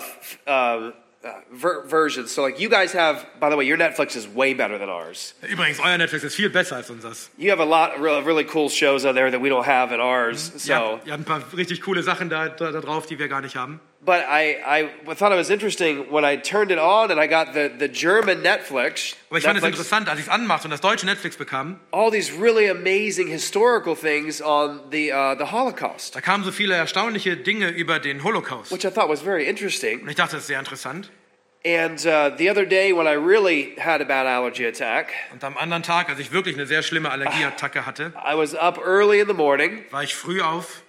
uh, uh, ver- version. So like you guys have. By the way, your Netflix is way better than ours. Übrigens, euer Netflix ist viel besser als unseres. You have a lot of really, cool shows on there that we don't have in ours. Ihr So, habt, ihr habt ein paar richtig coole Sachen da, da, da drauf, die wir gar nicht haben. But I, I thought it was interesting when I turned it on and I got the, the German Netflix. Aber ich fand es Netflix interessant, als ich es anmachte und das deutsche Netflix bekam, all these really amazing historical things on the uh, the Holocaust, da kamen so viele erstaunliche Dinge über den Holocaust. which I thought was very interesting. Und ich dachte, das ist sehr interessant. And uh, the other day when I really had a bad allergy attack, Und am anderen Tag, als ich wirklich eine sehr schlimme Allergieattacke hatte, I was up early in the morning war ich früh auf,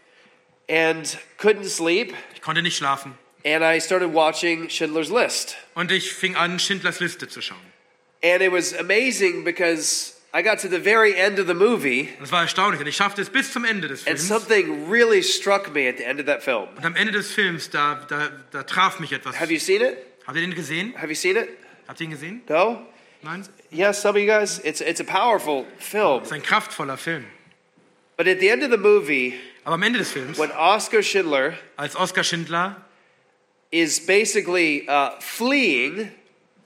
and couldn't sleep, konnte nicht schlafen. and I started watching Schindler's List. Und ich fing an, Schindlers Liste zu schauen. And it was amazing because I got to the very end of the movie, es war erstaunlich. Und ich schaffte es bis zum Ende des and Films. something really struck me at the end of that film. Und am Ende des Films, da, da, da traf mich etwas. Have you seen it? Habt ihr den gesehen? Have you seen it? Habt ihr ihn gesehen? No? Nein? Yes, some of you guys. It's, it's a powerful film. Es ist ein kraftvoller Film. But at the end of the movie, Aber am Ende des Films, when Oscar Schindler als Oskar Schindler is basically uh, fleeing,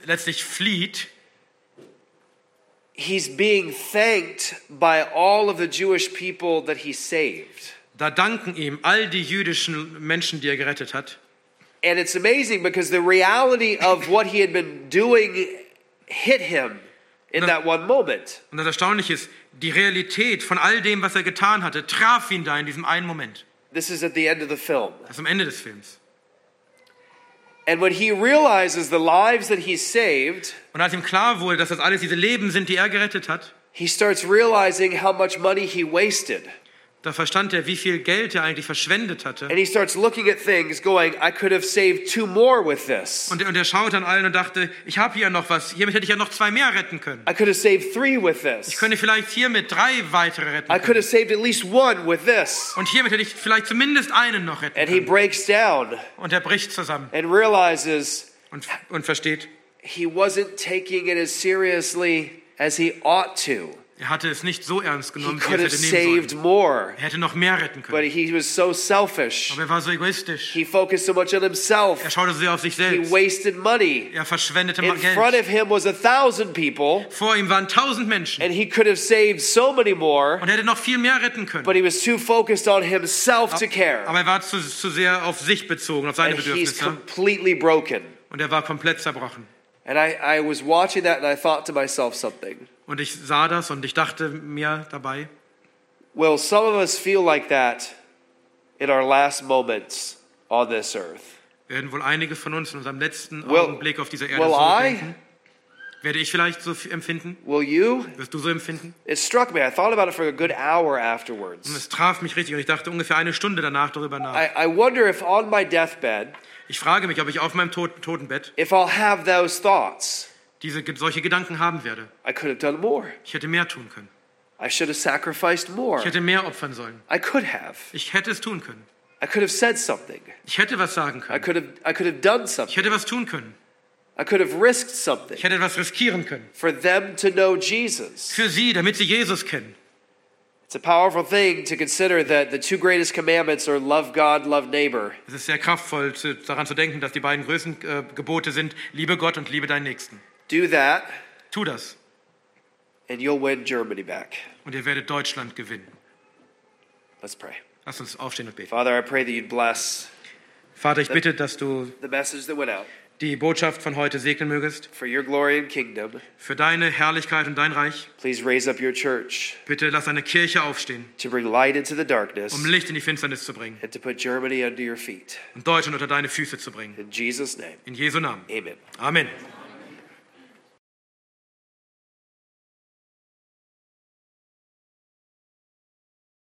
letztlich flieht, he's being thanked by all of the Jewish people that he saved. da danken ihm all die jüdischen Menschen, die er gerettet hat. And it's amazing because the reality of what he had been doing hit him in that one moment. Und das Erstaunliche ist, die Realität von all dem, was er getan hatte, traf ihn da in diesem einen Moment. This is at the end of the film. Das ist am Ende des Films. And when he realizes the lives that he saved, Und als ihm klar wurde, dass das alles diese Leben sind, die er gerettet hat, he starts realizing how much money he wasted. Da verstand er, wie viel Geld er eigentlich verschwendet hatte. And he starts looking at things going, I could have saved two more with this. Und, und er schaute an allen und dachte, ich habe hier noch was, hiermit hätte ich ja noch zwei mehr retten können. I could have saved three with Ich this. könnte vielleicht hiermit drei weitere retten I could have saved at least one with this. Und hiermit hätte ich vielleicht zumindest einen noch retten And he können. breaks down Und er bricht zusammen and realizes und, und versteht, he wasn't taking it as seriously as he ought to. Er hatte es nicht so ernst He genommen, wie er could es have hätte nehmen saved sollen. more, Er hätte noch mehr retten but können. he was so selfish. Aber er war so egoistisch. He focused so much on Er himself. schaute so sehr auf sich He selbst. wasted money. Er verschwendete In front Geld. of him was a thousand people, Vor ihm waren tausend Menschen. and he could have saved so many more, Und er hätte noch viel mehr retten können. but he was too focused on himself to care. Aber er war zu, zu sehr auf sich bezogen, auf seine And he's Bedürfnisse. completely broken. Und er war komplett zerbrochen. And I, I was watching that and I thought to myself something. Und ich sah das und ich dachte mir dabei, Will some of us feel like that in our last moments on this earth? werden wohl einige von uns in unserem letzten Will- Augenblick auf dieser Erde will so I? denken. Werde ich vielleicht so empfinden? Will you? Wirst du so empfinden? It struck me. I thought about it for a good hour Und afterwards. es traf mich richtig und ich dachte ungefähr eine Stunde danach darüber nach. I, I wonder if on my deathbed, Ich frage mich, ob ich auf meinem Totenbett if I'll have those thoughts. Diese solche Gedanken haben werde. I could have done more. Ich hätte mehr tun können. I should have sacrificed more. Ich hätte mehr opfern sollen. I could have. Ich hätte es tun können. I could have said something. Ich hätte was sagen I können. could have I could have done Ich something. hätte was tun können. I could have risked something Ich hätte was riskieren können. for them to know Jesus. Für sie, damit sie Jesus kennen. It's a powerful thing to consider that the two greatest commandments are love God, love neighbor. Es ist sehr kraftvoll, daran zu denken, dass die beiden größten äh, Gebote sind, liebe Gott und liebe deinen Nächsten. Do that Tu das and you'll win Germany back. und ihr werdet Deutschland gewinnen. Let's pray. Lass uns aufstehen und beten. Father, I pray that you'd bless Vater, ich bitte, dass du the message that went out die Botschaft von heute segnen mögest. for your glory and kingdom. Für deine Herrlichkeit und dein Reich. Please raise up your church Bitte lass eine Kirche aufstehen, to bring light into the darkness um Licht in die Finsternis zu bringen and to put Germany under your feet. und Deutschland unter deine Füße zu bringen. In Jesus' name, In Jesu Namen. amen. Amen.